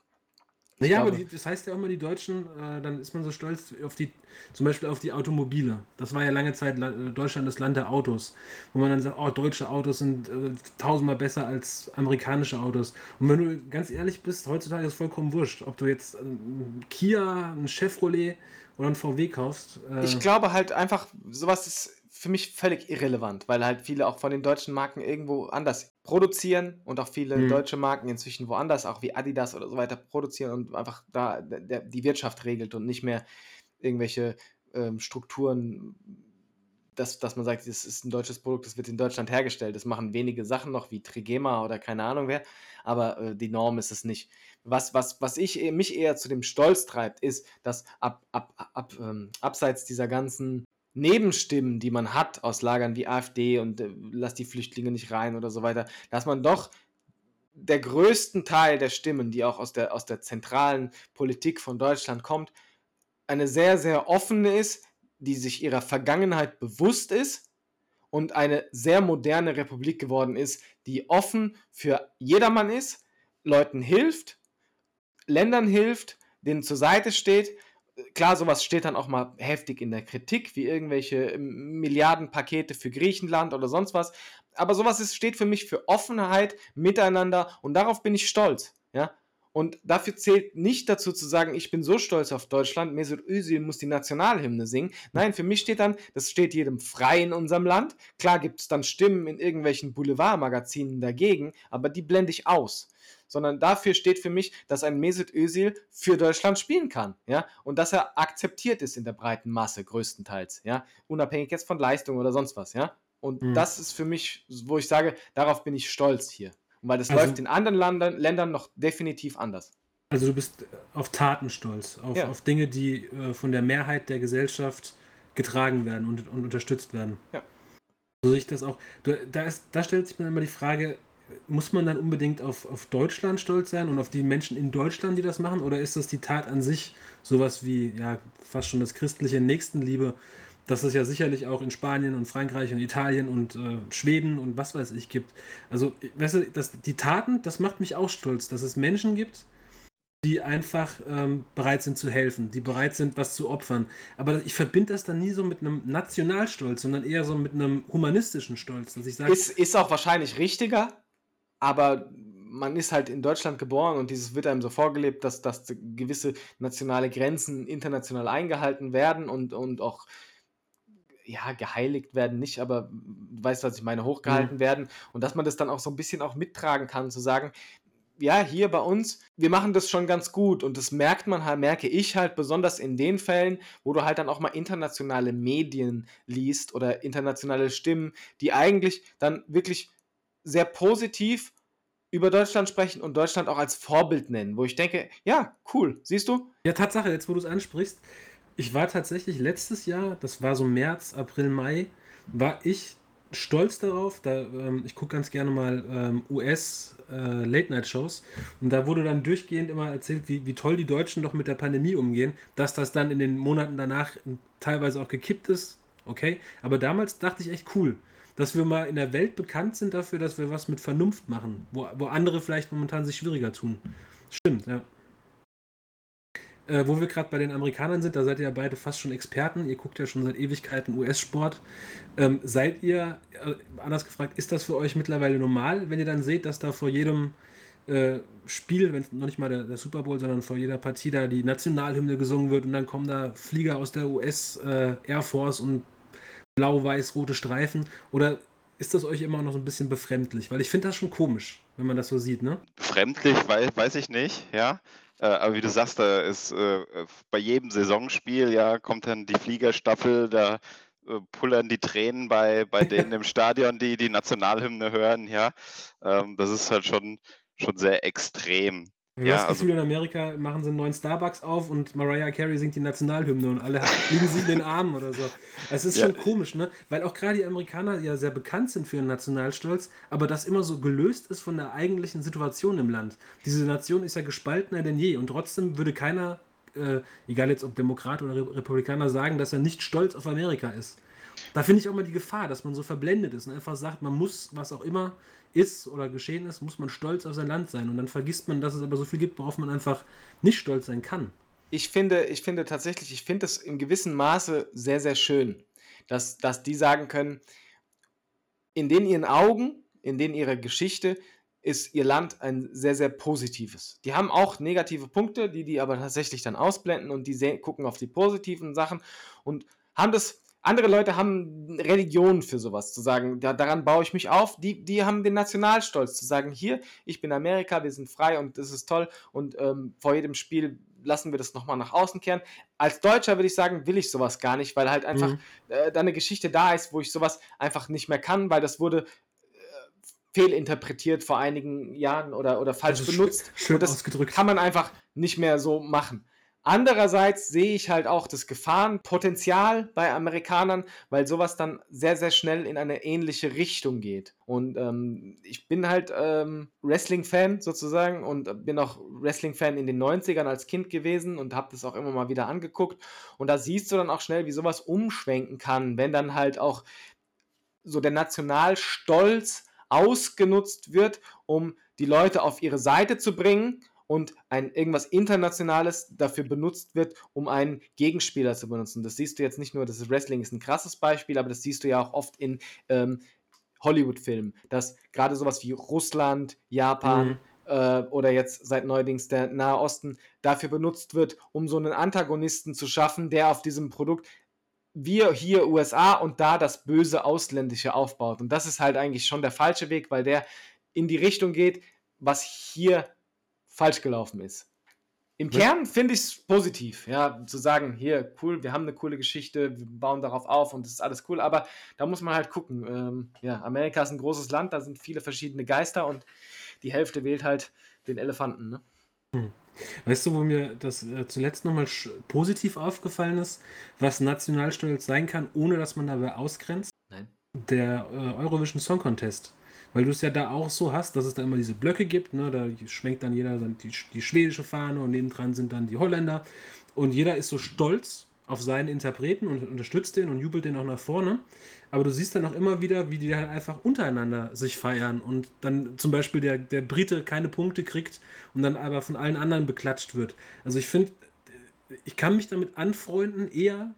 Naja, aber die, das heißt ja auch immer, die Deutschen, äh, dann ist man so stolz auf die, zum Beispiel auf die Automobile. Das war ja lange Zeit äh, Deutschland das Land der Autos, wo man dann sagt, oh, deutsche Autos sind äh, tausendmal besser als amerikanische Autos. Und wenn du ganz ehrlich bist, heutzutage ist es vollkommen wurscht, ob du jetzt ein Kia, ein Chevrolet oder ein VW kaufst. Äh, ich glaube halt einfach, sowas ist für mich völlig irrelevant, weil halt viele auch von den deutschen Marken irgendwo anders produzieren und auch viele mhm. deutsche Marken inzwischen woanders, auch wie Adidas oder so weiter, produzieren und einfach da der, die Wirtschaft regelt und nicht mehr irgendwelche ähm, Strukturen, dass, dass man sagt, das ist ein deutsches Produkt, das wird in Deutschland hergestellt. Das machen wenige Sachen noch, wie Trigema oder keine Ahnung wer, aber äh, die Norm ist es nicht. Was, was, was ich, mich eher zu dem Stolz treibt, ist, dass ab, ab, ab, ähm, abseits dieser ganzen Nebenstimmen, die man hat aus Lagern wie AfD und äh, lass die Flüchtlinge nicht rein oder so weiter, dass man doch der größten Teil der Stimmen, die auch aus der, aus der zentralen Politik von Deutschland kommt, eine sehr, sehr offene ist, die sich ihrer Vergangenheit bewusst ist und eine sehr moderne Republik geworden ist, die offen für jedermann ist, Leuten hilft, Ländern hilft, denen zur Seite steht klar, sowas steht dann auch mal heftig in der Kritik, wie irgendwelche Milliardenpakete für Griechenland oder sonst was. Aber sowas ist, steht für mich für Offenheit, Miteinander und darauf bin ich stolz. Ja? Und dafür zählt nicht dazu zu sagen, ich bin so stolz auf Deutschland, Mesut Özil muss die Nationalhymne singen. Nein, für mich steht dann, das steht jedem frei in unserem Land. Klar gibt es dann Stimmen in irgendwelchen Boulevardmagazinen dagegen, aber die blende ich aus sondern dafür steht für mich, dass ein Mesut Özil für Deutschland spielen kann, ja, und dass er akzeptiert ist in der breiten Masse größtenteils, ja, unabhängig jetzt von Leistung oder sonst was, ja. Und mhm. das ist für mich, wo ich sage, darauf bin ich stolz hier. Und weil das also, läuft in anderen Ländern, Ländern noch definitiv anders. Also du bist auf Taten stolz, auf, ja. auf Dinge, die äh, von der Mehrheit der Gesellschaft getragen werden und, und unterstützt werden. Ja. So sehe ich das auch. Da, ist, da stellt sich mir immer die Frage, muss man dann unbedingt auf, auf Deutschland stolz sein und auf die Menschen in Deutschland, die das machen? Oder ist das die Tat an sich sowas wie, ja, fast schon das christliche Nächstenliebe, das es ja sicherlich auch in Spanien und Frankreich und Italien und äh, Schweden und was weiß ich gibt. Also, weißt du, das, die Taten, das macht mich auch stolz, dass es Menschen gibt, die einfach ähm, bereit sind zu helfen, die bereit sind, was zu opfern. Aber ich verbinde das dann nie so mit einem Nationalstolz, sondern eher so mit einem humanistischen Stolz, dass ich sage. Ist, ist auch wahrscheinlich richtiger, aber man ist halt in Deutschland geboren und dieses wird einem so vorgelebt, dass, dass gewisse nationale Grenzen international eingehalten werden und, und auch ja, geheiligt werden, nicht, aber du weißt, was ich meine, hochgehalten mhm. werden und dass man das dann auch so ein bisschen auch mittragen kann, zu sagen, ja, hier bei uns, wir machen das schon ganz gut und das merkt man halt, merke ich halt besonders in den Fällen, wo du halt dann auch mal internationale Medien liest oder internationale Stimmen, die eigentlich dann wirklich sehr positiv über Deutschland sprechen und Deutschland auch als Vorbild nennen, wo ich denke, ja, cool, siehst du? Ja, Tatsache, jetzt wo du es ansprichst, ich war tatsächlich letztes Jahr, das war so März, April, Mai, war ich stolz darauf, da, ähm, ich gucke ganz gerne mal ähm, US äh, und da wurde dann durchgehend immer erzählt, wie, wie toll die Deutschen doch mit der Pandemie umgehen, dass das dann in den Monaten danach teilweise auch gekippt ist, okay, aber damals dachte ich echt cool, dass wir mal in der Welt bekannt sind dafür, dass wir was mit Vernunft machen, wo, wo andere vielleicht momentan sich schwieriger tun. Stimmt, ja. Äh, wo wir gerade bei den Amerikanern sind, da seid ihr ja beide fast schon Experten. Ihr guckt ja schon seit Ewigkeiten US-Sport. Ähm, seid ihr, äh, anders gefragt, ist das für euch mittlerweile normal, wenn ihr dann seht, dass da vor jedem äh, Spiel, wenn noch nicht mal der, der, Super Bowl, sondern vor jeder Partie da die Nationalhymne gesungen wird und dann kommen da Flieger aus der US äh, Air Force und blau-weiß-rote Streifen? Oder ist das euch immer noch so ein bisschen befremdlich? Weil ich finde das schon komisch, wenn man das so sieht, ne? Befremdlich, weiß, weiß ich nicht, ja. Äh, aber wie du sagst, da ist äh, bei jedem Saisonspiel, ja, kommt dann die Fliegerstaffel, da äh, pullern die Tränen bei, bei denen im Stadion, die die Nationalhymne hören, ja. Ähm, das ist halt schon, schon sehr extrem. Du Ja, hast das also- Gefühl, in Amerika machen sie einen neuen Starbucks auf und Mariah Carey singt die Nationalhymne und alle liegen sie in den Armen oder so. Es ist Ja. schon komisch, ne? Weil auch gerade die Amerikaner ja sehr bekannt sind für ihren Nationalstolz, aber das immer so gelöst ist von der eigentlichen Situation im Land. Diese Nation ist ja gespaltener denn je und trotzdem würde keiner, äh, egal jetzt ob Demokrat oder Re Republikaner, sagen, dass er nicht stolz auf Amerika ist. Da finde ich auch mal die Gefahr, dass man so verblendet ist und einfach sagt, man muss, was auch immer ist oder geschehen ist, muss man stolz auf sein Land sein. Und dann vergisst man, dass es aber so viel gibt, worauf man einfach nicht stolz sein kann. Ich finde, ich finde tatsächlich, ich finde es in gewissem Maße sehr, sehr schön, dass, dass die sagen können, in den ihren Augen, in den ihrer Geschichte ist ihr Land ein sehr, sehr positives. Die haben auch negative Punkte, die die aber tatsächlich dann ausblenden und die gucken auf die positiven Sachen und haben das, andere Leute haben Religion für sowas, zu sagen, da, daran baue ich mich auf, die, die haben den Nationalstolz, zu sagen, hier, ich bin Amerika, wir sind frei und das ist toll und ähm, vor jedem Spiel lassen wir das nochmal nach außen kehren. Als Deutscher würde ich sagen, will ich sowas gar nicht, weil halt einfach Mhm. äh, da eine Geschichte da ist, wo ich sowas einfach nicht mehr kann, weil das wurde äh, fehlinterpretiert vor einigen Jahren oder, oder falsch ist benutzt. Schön Und das ausgedrückt. kann man einfach nicht mehr so machen. Andererseits sehe ich halt auch das Gefahrenpotenzial bei Amerikanern, weil sowas dann sehr, sehr schnell in eine ähnliche Richtung geht. Und ähm, ich bin halt ähm, Wrestling-Fan sozusagen und bin auch Wrestling-Fan in den 90ern als Kind gewesen und habe das auch immer mal wieder angeguckt. Und da siehst du dann auch schnell, wie sowas umschwenken kann, wenn dann halt auch so der Nationalstolz ausgenutzt wird, um die Leute auf ihre Seite zu bringen und ein irgendwas Internationales dafür benutzt wird, um einen Gegenspieler zu benutzen. Das siehst du jetzt nicht nur, das Wrestling ist ein krasses Beispiel, aber das siehst du ja auch oft in ähm, Hollywood-Filmen, dass gerade sowas wie Russland, Japan Mhm. äh, oder jetzt seit neuerdings der Nahe Osten dafür benutzt wird, um so einen Antagonisten zu schaffen, der auf diesem Produkt wir hier USA und da das böse Ausländische aufbaut. Und das ist halt eigentlich schon der falsche Weg, weil der in die Richtung geht, was hier falsch gelaufen ist. Im Kern finde ich es positiv, ja, zu sagen, hier, cool, wir haben eine coole Geschichte, wir bauen darauf auf und es ist alles cool, aber da muss man halt gucken. Ähm, ja, Amerika ist ein großes Land, da sind viele verschiedene Geister und die Hälfte wählt halt den Elefanten, ne? Weißt du, wo mir das äh, zuletzt nochmal positiv aufgefallen ist, was Nationalstolz sein kann, ohne dass man dabei ausgrenzt? Nein. Der äh, Eurovision Song Contest. Weil du es ja da auch so hast, dass es da immer diese Blöcke gibt, ne? da schwenkt dann jeder die, die schwedische Fahne und nebendran sind dann die Holländer. Und jeder ist so stolz auf seinen Interpreten und unterstützt den und jubelt den auch nach vorne. Aber du siehst dann auch immer wieder, wie die halt einfach untereinander sich feiern und dann zum Beispiel der, der Brite keine Punkte kriegt und dann aber von allen anderen beklatscht wird. Also ich finde, ich kann mich damit anfreunden, eher,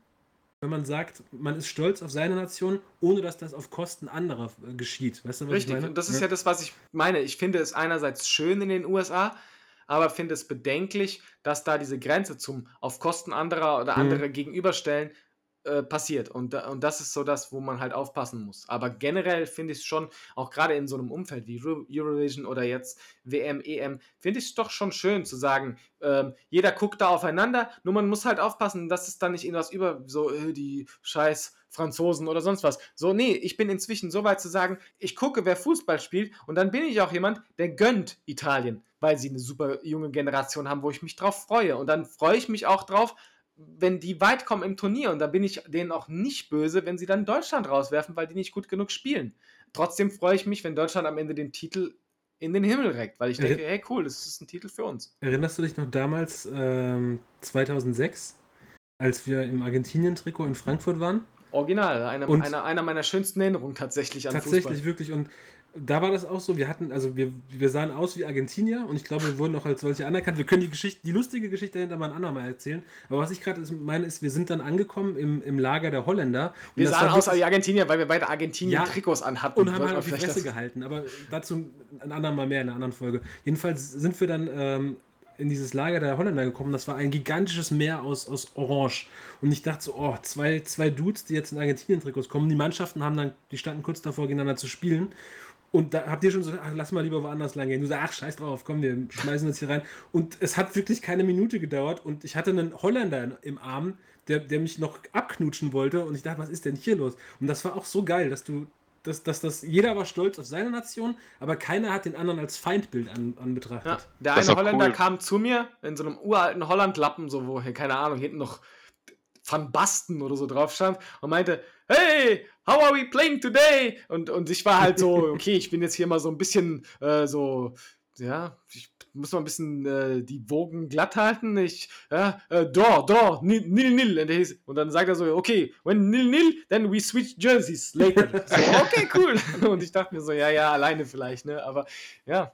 wenn man sagt, man ist stolz auf seine Nation, ohne dass das auf Kosten anderer äh, geschieht. Weißt du, was Richtig, ich meine? und das ist ja das, was ich meine. Ich finde es einerseits schön in den USA, aber finde es bedenklich, dass da diese Grenze zum auf Kosten anderer oder Mhm. andere gegenüberstellen äh, passiert. Und, und das ist so das, wo man halt aufpassen muss. Aber generell finde ich es schon, auch gerade in so einem Umfeld wie Euro- Eurovision oder jetzt WM, EM, finde ich es doch schon schön zu sagen, ähm, jeder guckt da aufeinander, nur man muss halt aufpassen, dass es dann nicht irgendwas über so äh, die scheiß Franzosen oder sonst was. So, nee, ich bin inzwischen so weit zu sagen, ich gucke, wer Fußball spielt und dann bin ich auch jemand, der gönnt Italien, weil sie eine super junge Generation haben, wo ich mich drauf freue. Und dann freue ich mich auch drauf, wenn die weit kommen im Turnier und da bin ich denen auch nicht böse, wenn sie dann Deutschland rauswerfen, weil die nicht gut genug spielen. Trotzdem freue ich mich, wenn Deutschland am Ende den Titel in den Himmel reckt, weil ich denke, hey cool, das ist ein Titel für uns. Erinnerst du dich noch damals, ähm, 2006, als wir im Argentinien-Trikot in Frankfurt waren? Original, eine, Und- einer, einer meiner schönsten Erinnerungen tatsächlich an Tatsächlich, Fußball. wirklich. Und da war das auch so, wir hatten, also wir, wir sahen aus wie Argentinier und ich glaube, wir wurden auch als solche anerkannt. Wir können die Geschichte, die lustige Geschichte dahinter mal ein andermal erzählen. Aber was ich gerade meine, ist, wir sind dann angekommen im, im Lager der Holländer. Wir sahen aus wie Argentinier, weil wir beide Argentinien-Trikots anhatten. und haben halt auf die Fresse gehalten. Aber dazu ein andermal mehr in einer anderen Folge. Jedenfalls sind wir dann ähm, in dieses Lager der Holländer gekommen. Das war ein gigantisches Meer aus, aus Orange. Und ich dachte so, oh, zwei, zwei Dudes, die jetzt in Argentinien-Trikots kommen. Die Mannschaften haben dann, die standen kurz davor, gegeneinander zu spielen. Und da habt ihr schon so, ach, lass mal lieber woanders lang gehen. Du sagst, ach, scheiß drauf, komm, wir schmeißen uns hier rein. Und es hat wirklich keine Minute gedauert. Und ich hatte einen Holländer im Arm, der, der mich noch abknutschen wollte. Und ich dachte, was ist denn hier los? Und das war auch so geil, dass du dass, dass das, jeder war stolz auf seine Nation, aber keiner hat den anderen als Feindbild an, an betrachtet. Ja, der Das eine Holländer cool. kam zu mir in so einem uralten Hollandlappen, so wo, keine Ahnung, hinten noch Van Basten oder so drauf stand und meinte, hey, how are we playing today? Und, und ich war halt so, okay, ich bin jetzt hier mal so ein bisschen äh, so, ja, ich muss mal ein bisschen äh, die Wogen glatt halten. Ich, ja, äh, door, door, nil, nil, nil. Und, dann sagt er so, okay, when nil, nil, then we switch jerseys later. So, okay, cool. Und ich dachte mir so, ja, ja, alleine vielleicht, ne, aber ja,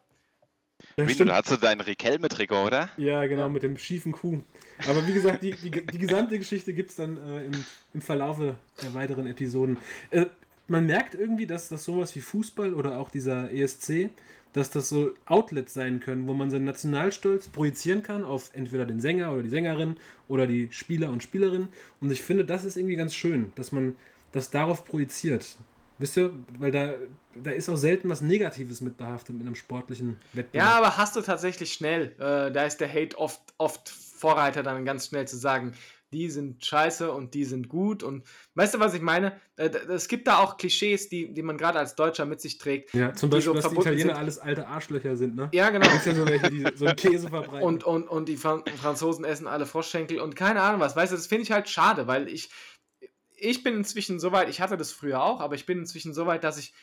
Ja, da hast du deinen Riquelme-Trikot, oder? Ja, genau, mit dem schiefen Kuh. Aber wie gesagt, die, die, die gesamte Geschichte gibt es dann äh, im, im Verlaufe der weiteren Episoden. Äh, man merkt irgendwie, dass das sowas wie Fußball oder auch dieser ESC, dass das so Outlets sein können, wo man seinen Nationalstolz projizieren kann auf entweder den Sänger oder die Sängerin oder die Spieler und Spielerinnen. Und ich finde, das ist irgendwie ganz schön, dass man das darauf projiziert. Wisst ihr, weil da, da ist auch selten was Negatives mit behaftet mit einem sportlichen Wettbewerb. Ja, aber hast du tatsächlich schnell. Äh, da ist der Hate oft, oft Vorreiter, dann ganz schnell zu sagen, die sind scheiße und die sind gut. Und weißt du, was ich meine? Äh, es gibt da auch Klischees, die, die man gerade als Deutscher mit sich trägt. Ja, zum Beispiel, so dass die Italiener sind. alles alte Arschlöcher sind, ne? Ja, genau. Da gibt's ja so welche, die so einen Käse verbreiten. Und, und, und die Fran Franzosen essen alle Froschschenkel und keine Ahnung was. Weißt du, das finde ich halt schade, weil ich, ich bin inzwischen so weit, ich hatte das früher auch, aber ich bin inzwischen so weit, dass ich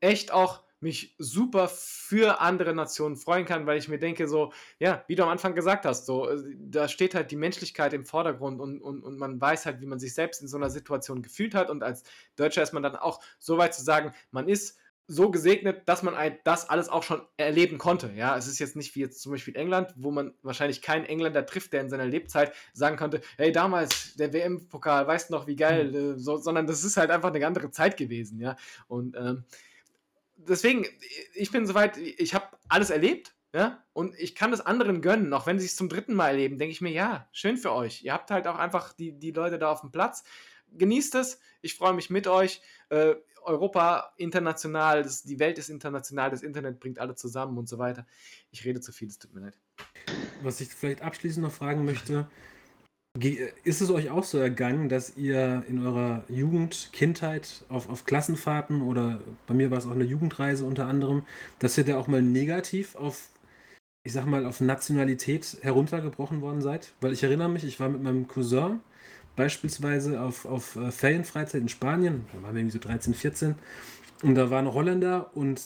echt auch mich super für andere Nationen freuen kann, weil ich mir denke, so, ja, wie du am Anfang gesagt hast, so, äh, da steht halt die Menschlichkeit im Vordergrund und, und, und man weiß halt, wie man sich selbst in so einer Situation gefühlt hat und als Deutscher ist man dann auch so weit zu sagen, man ist so gesegnet, dass man das alles auch schon erleben konnte. Ja, es ist jetzt nicht wie jetzt zum Beispiel England, wo man wahrscheinlich keinen Engländer trifft, der in seiner Lebzeit sagen konnte, hey, damals der WM-Pokal, weißt du noch, wie geil, äh, so, sondern das ist halt einfach eine andere Zeit gewesen, ja. Und ähm, deswegen, ich bin soweit, ich habe alles erlebt, ja, und ich kann das anderen gönnen, auch wenn sie es zum dritten Mal erleben, denke ich mir, ja, schön für euch. Ihr habt halt auch einfach die, die Leute da auf dem Platz. Genießt es, ich freue mich mit euch. Äh, Europa international, das, die Welt ist international, das Internet bringt alle zusammen und so weiter. Ich rede zu viel, es tut mir leid. Was ich vielleicht abschließend noch fragen möchte, ist es euch auch so ergangen, dass ihr in eurer Jugend, Kindheit auf, auf Klassenfahrten oder bei mir war es auch eine Jugendreise unter anderem, dass ihr da auch mal negativ auf, ich sag mal, auf Nationalität heruntergebrochen worden seid? Weil ich erinnere mich, ich war mit meinem Cousin beispielsweise auf, auf äh, Ferienfreizeit in Spanien, da waren wir irgendwie so 13, 14 und da waren Holländer und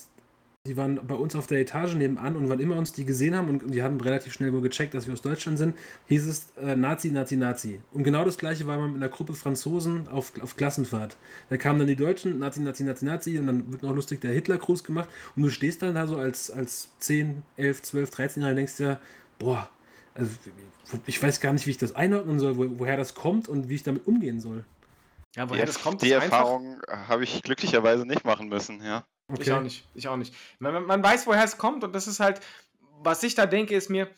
die waren bei uns auf der Etage nebenan und wann immer uns die gesehen haben und die haben relativ schnell wohl gecheckt, dass wir aus Deutschland sind, hieß es äh, Nazi, Nazi, Nazi. Und genau das gleiche war man mit einer Gruppe Franzosen auf, auf Klassenfahrt. Da kamen dann die Deutschen, Nazi, Nazi, Nazi, Nazi und dann wird noch lustig der Hitlergruß gemacht und du stehst dann da so als, als 10, 11, 12, 13 Jahre und denkst dir, boah, also ich weiß gar nicht, wie ich das einordnen soll, wo, woher das kommt und wie ich damit umgehen soll. Ja, Die, woher das kommt, die. Erfahrung habe ich glücklicherweise nicht machen müssen, ja. Ich auch nicht, ich auch nicht. Man, man- man weiß, woher es kommt und das ist halt, was ich da denke, ist mir,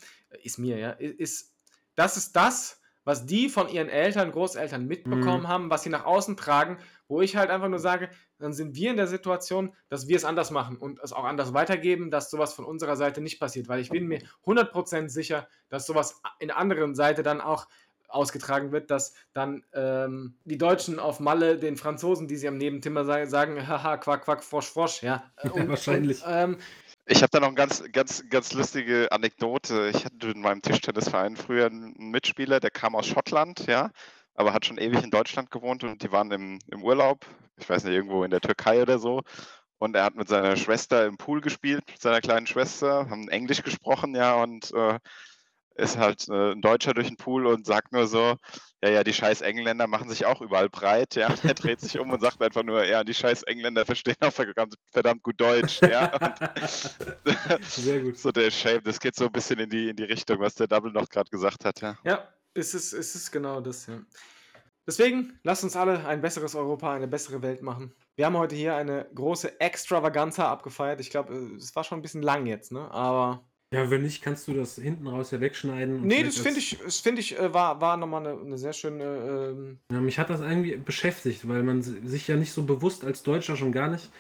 ist mir, ja, ist, das ist das, was die von ihren Eltern, Großeltern mitbekommen Mhm. haben, was sie nach außen tragen, wo ich halt einfach nur sage, dann sind wir in der Situation, dass wir es anders machen und es auch anders weitergeben, dass sowas von unserer Seite nicht passiert, weil ich bin mir 100% sicher, dass sowas in der anderen Seite dann auch ausgetragen wird, dass dann ähm, die Deutschen auf Malle den Franzosen, die sie am Nebenzimmer sagen, sagen haha, quack, quack, frosch, frosch, ja. Ja, wahrscheinlich. Und, ähm, Ich habe da noch eine ganz, ganz, ganz lustige Anekdote. Ich hatte in meinem Tischtennisverein früher einen Mitspieler, der kam aus Schottland, ja, aber hat schon ewig in Deutschland gewohnt und die waren im, im Urlaub, ich weiß nicht, irgendwo in der Türkei oder so. Und er hat mit seiner Schwester im Pool gespielt, mit seiner kleinen Schwester, haben Englisch gesprochen, ja, und äh, ist halt äh, ein Deutscher durch den Pool und sagt nur so, ja, ja, die scheiß Engländer machen sich auch überall breit, ja. Und er dreht sich um und sagt einfach nur, ja, die scheiß Engländer verstehen auch verdammt, verdammt gut Deutsch, ja. Und Sehr gut. so der Shame, das geht so ein bisschen in die, in die Richtung, was der Double noch gerade gesagt hat, ja. ja, es ist, es ist genau das, ja. Deswegen, lasst uns alle ein besseres Europa, eine bessere Welt machen. Wir haben heute hier eine große Extravaganza abgefeiert. Ich glaube, es war schon ein bisschen lang jetzt, ne? Aber. Ja, wenn nicht, kannst du das hinten raus ja wegschneiden. und Nee, das finde ich, das finde ich, äh, war, war nochmal eine, eine sehr schöne. Ähm, Ja, mich hat das irgendwie beschäftigt, weil man si- sich ja nicht so bewusst als Deutscher schon gar nicht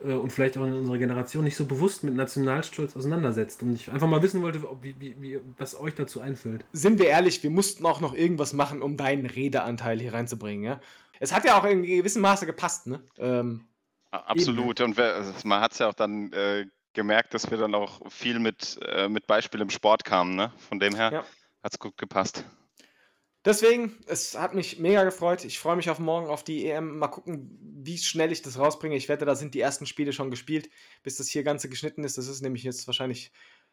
äh, und vielleicht auch in unserer Generation nicht so bewusst mit Nationalstolz auseinandersetzt. Und ich einfach mal wissen wollte, ob, wie, wie, wie, was euch dazu einfällt. sind wir ehrlich, wir mussten auch noch irgendwas machen, um deinen Redeanteil hier reinzubringen, ja? Es hat ja auch in gewissem Maße gepasst, ne? Ähm, Absolut. Und wer, also man hat es ja auch dann äh, gemerkt, dass wir dann auch viel mit, äh, mit Beispiel im Sport kamen. Ne? Von dem her Ja. hat es gut gepasst. Deswegen, es hat mich mega gefreut. Ich freue mich auf morgen auf die EM. Mal gucken, wie schnell ich das rausbringe. Ich wette, da sind die ersten Spiele schon gespielt, bis das hier Ganze geschnitten ist. Das ist nämlich jetzt wahrscheinlich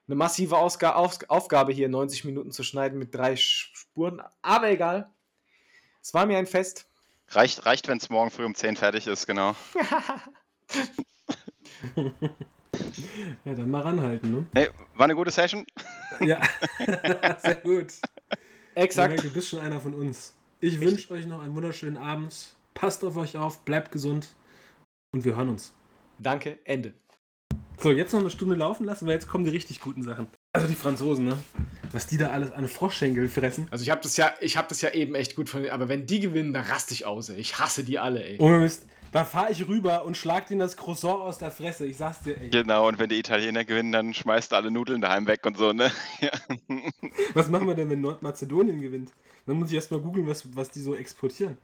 eine massive Ausga Auf Aufgabe, hier 90 Minuten zu schneiden mit drei Spuren. Aber egal. Es war mir ein Fest. Reicht, reicht wenn es morgen früh um 10 fertig ist, genau. Ja, dann mal ranhalten, ne? Hey, war eine gute Session. Ja, sehr gut. Exakt. Du bist schon einer von uns. Ich wünsche euch noch einen wunderschönen Abend. Passt auf euch auf, bleibt gesund und wir hören uns. Danke. Ende. So, jetzt noch eine Stunde laufen lassen, weil jetzt kommen die richtig guten Sachen. Also die Franzosen, ne? Was die da alles an Froschschenkel fressen. Also ich habe das ja, ich habe das ja eben echt gut von, aber wenn die gewinnen, dann raste ich aus. Ey. Ich hasse die alle, ey. Mist. Da fahre ich rüber und schlag denen das Croissant aus der Fresse. Ich sag's dir, ey. Genau, und wenn die Italiener gewinnen, dann schmeißt du alle Nudeln daheim weg und so, ne? Ja. Was machen wir denn, wenn Nordmazedonien gewinnt? Dann muss ich erstmal googeln, was, was die so exportieren.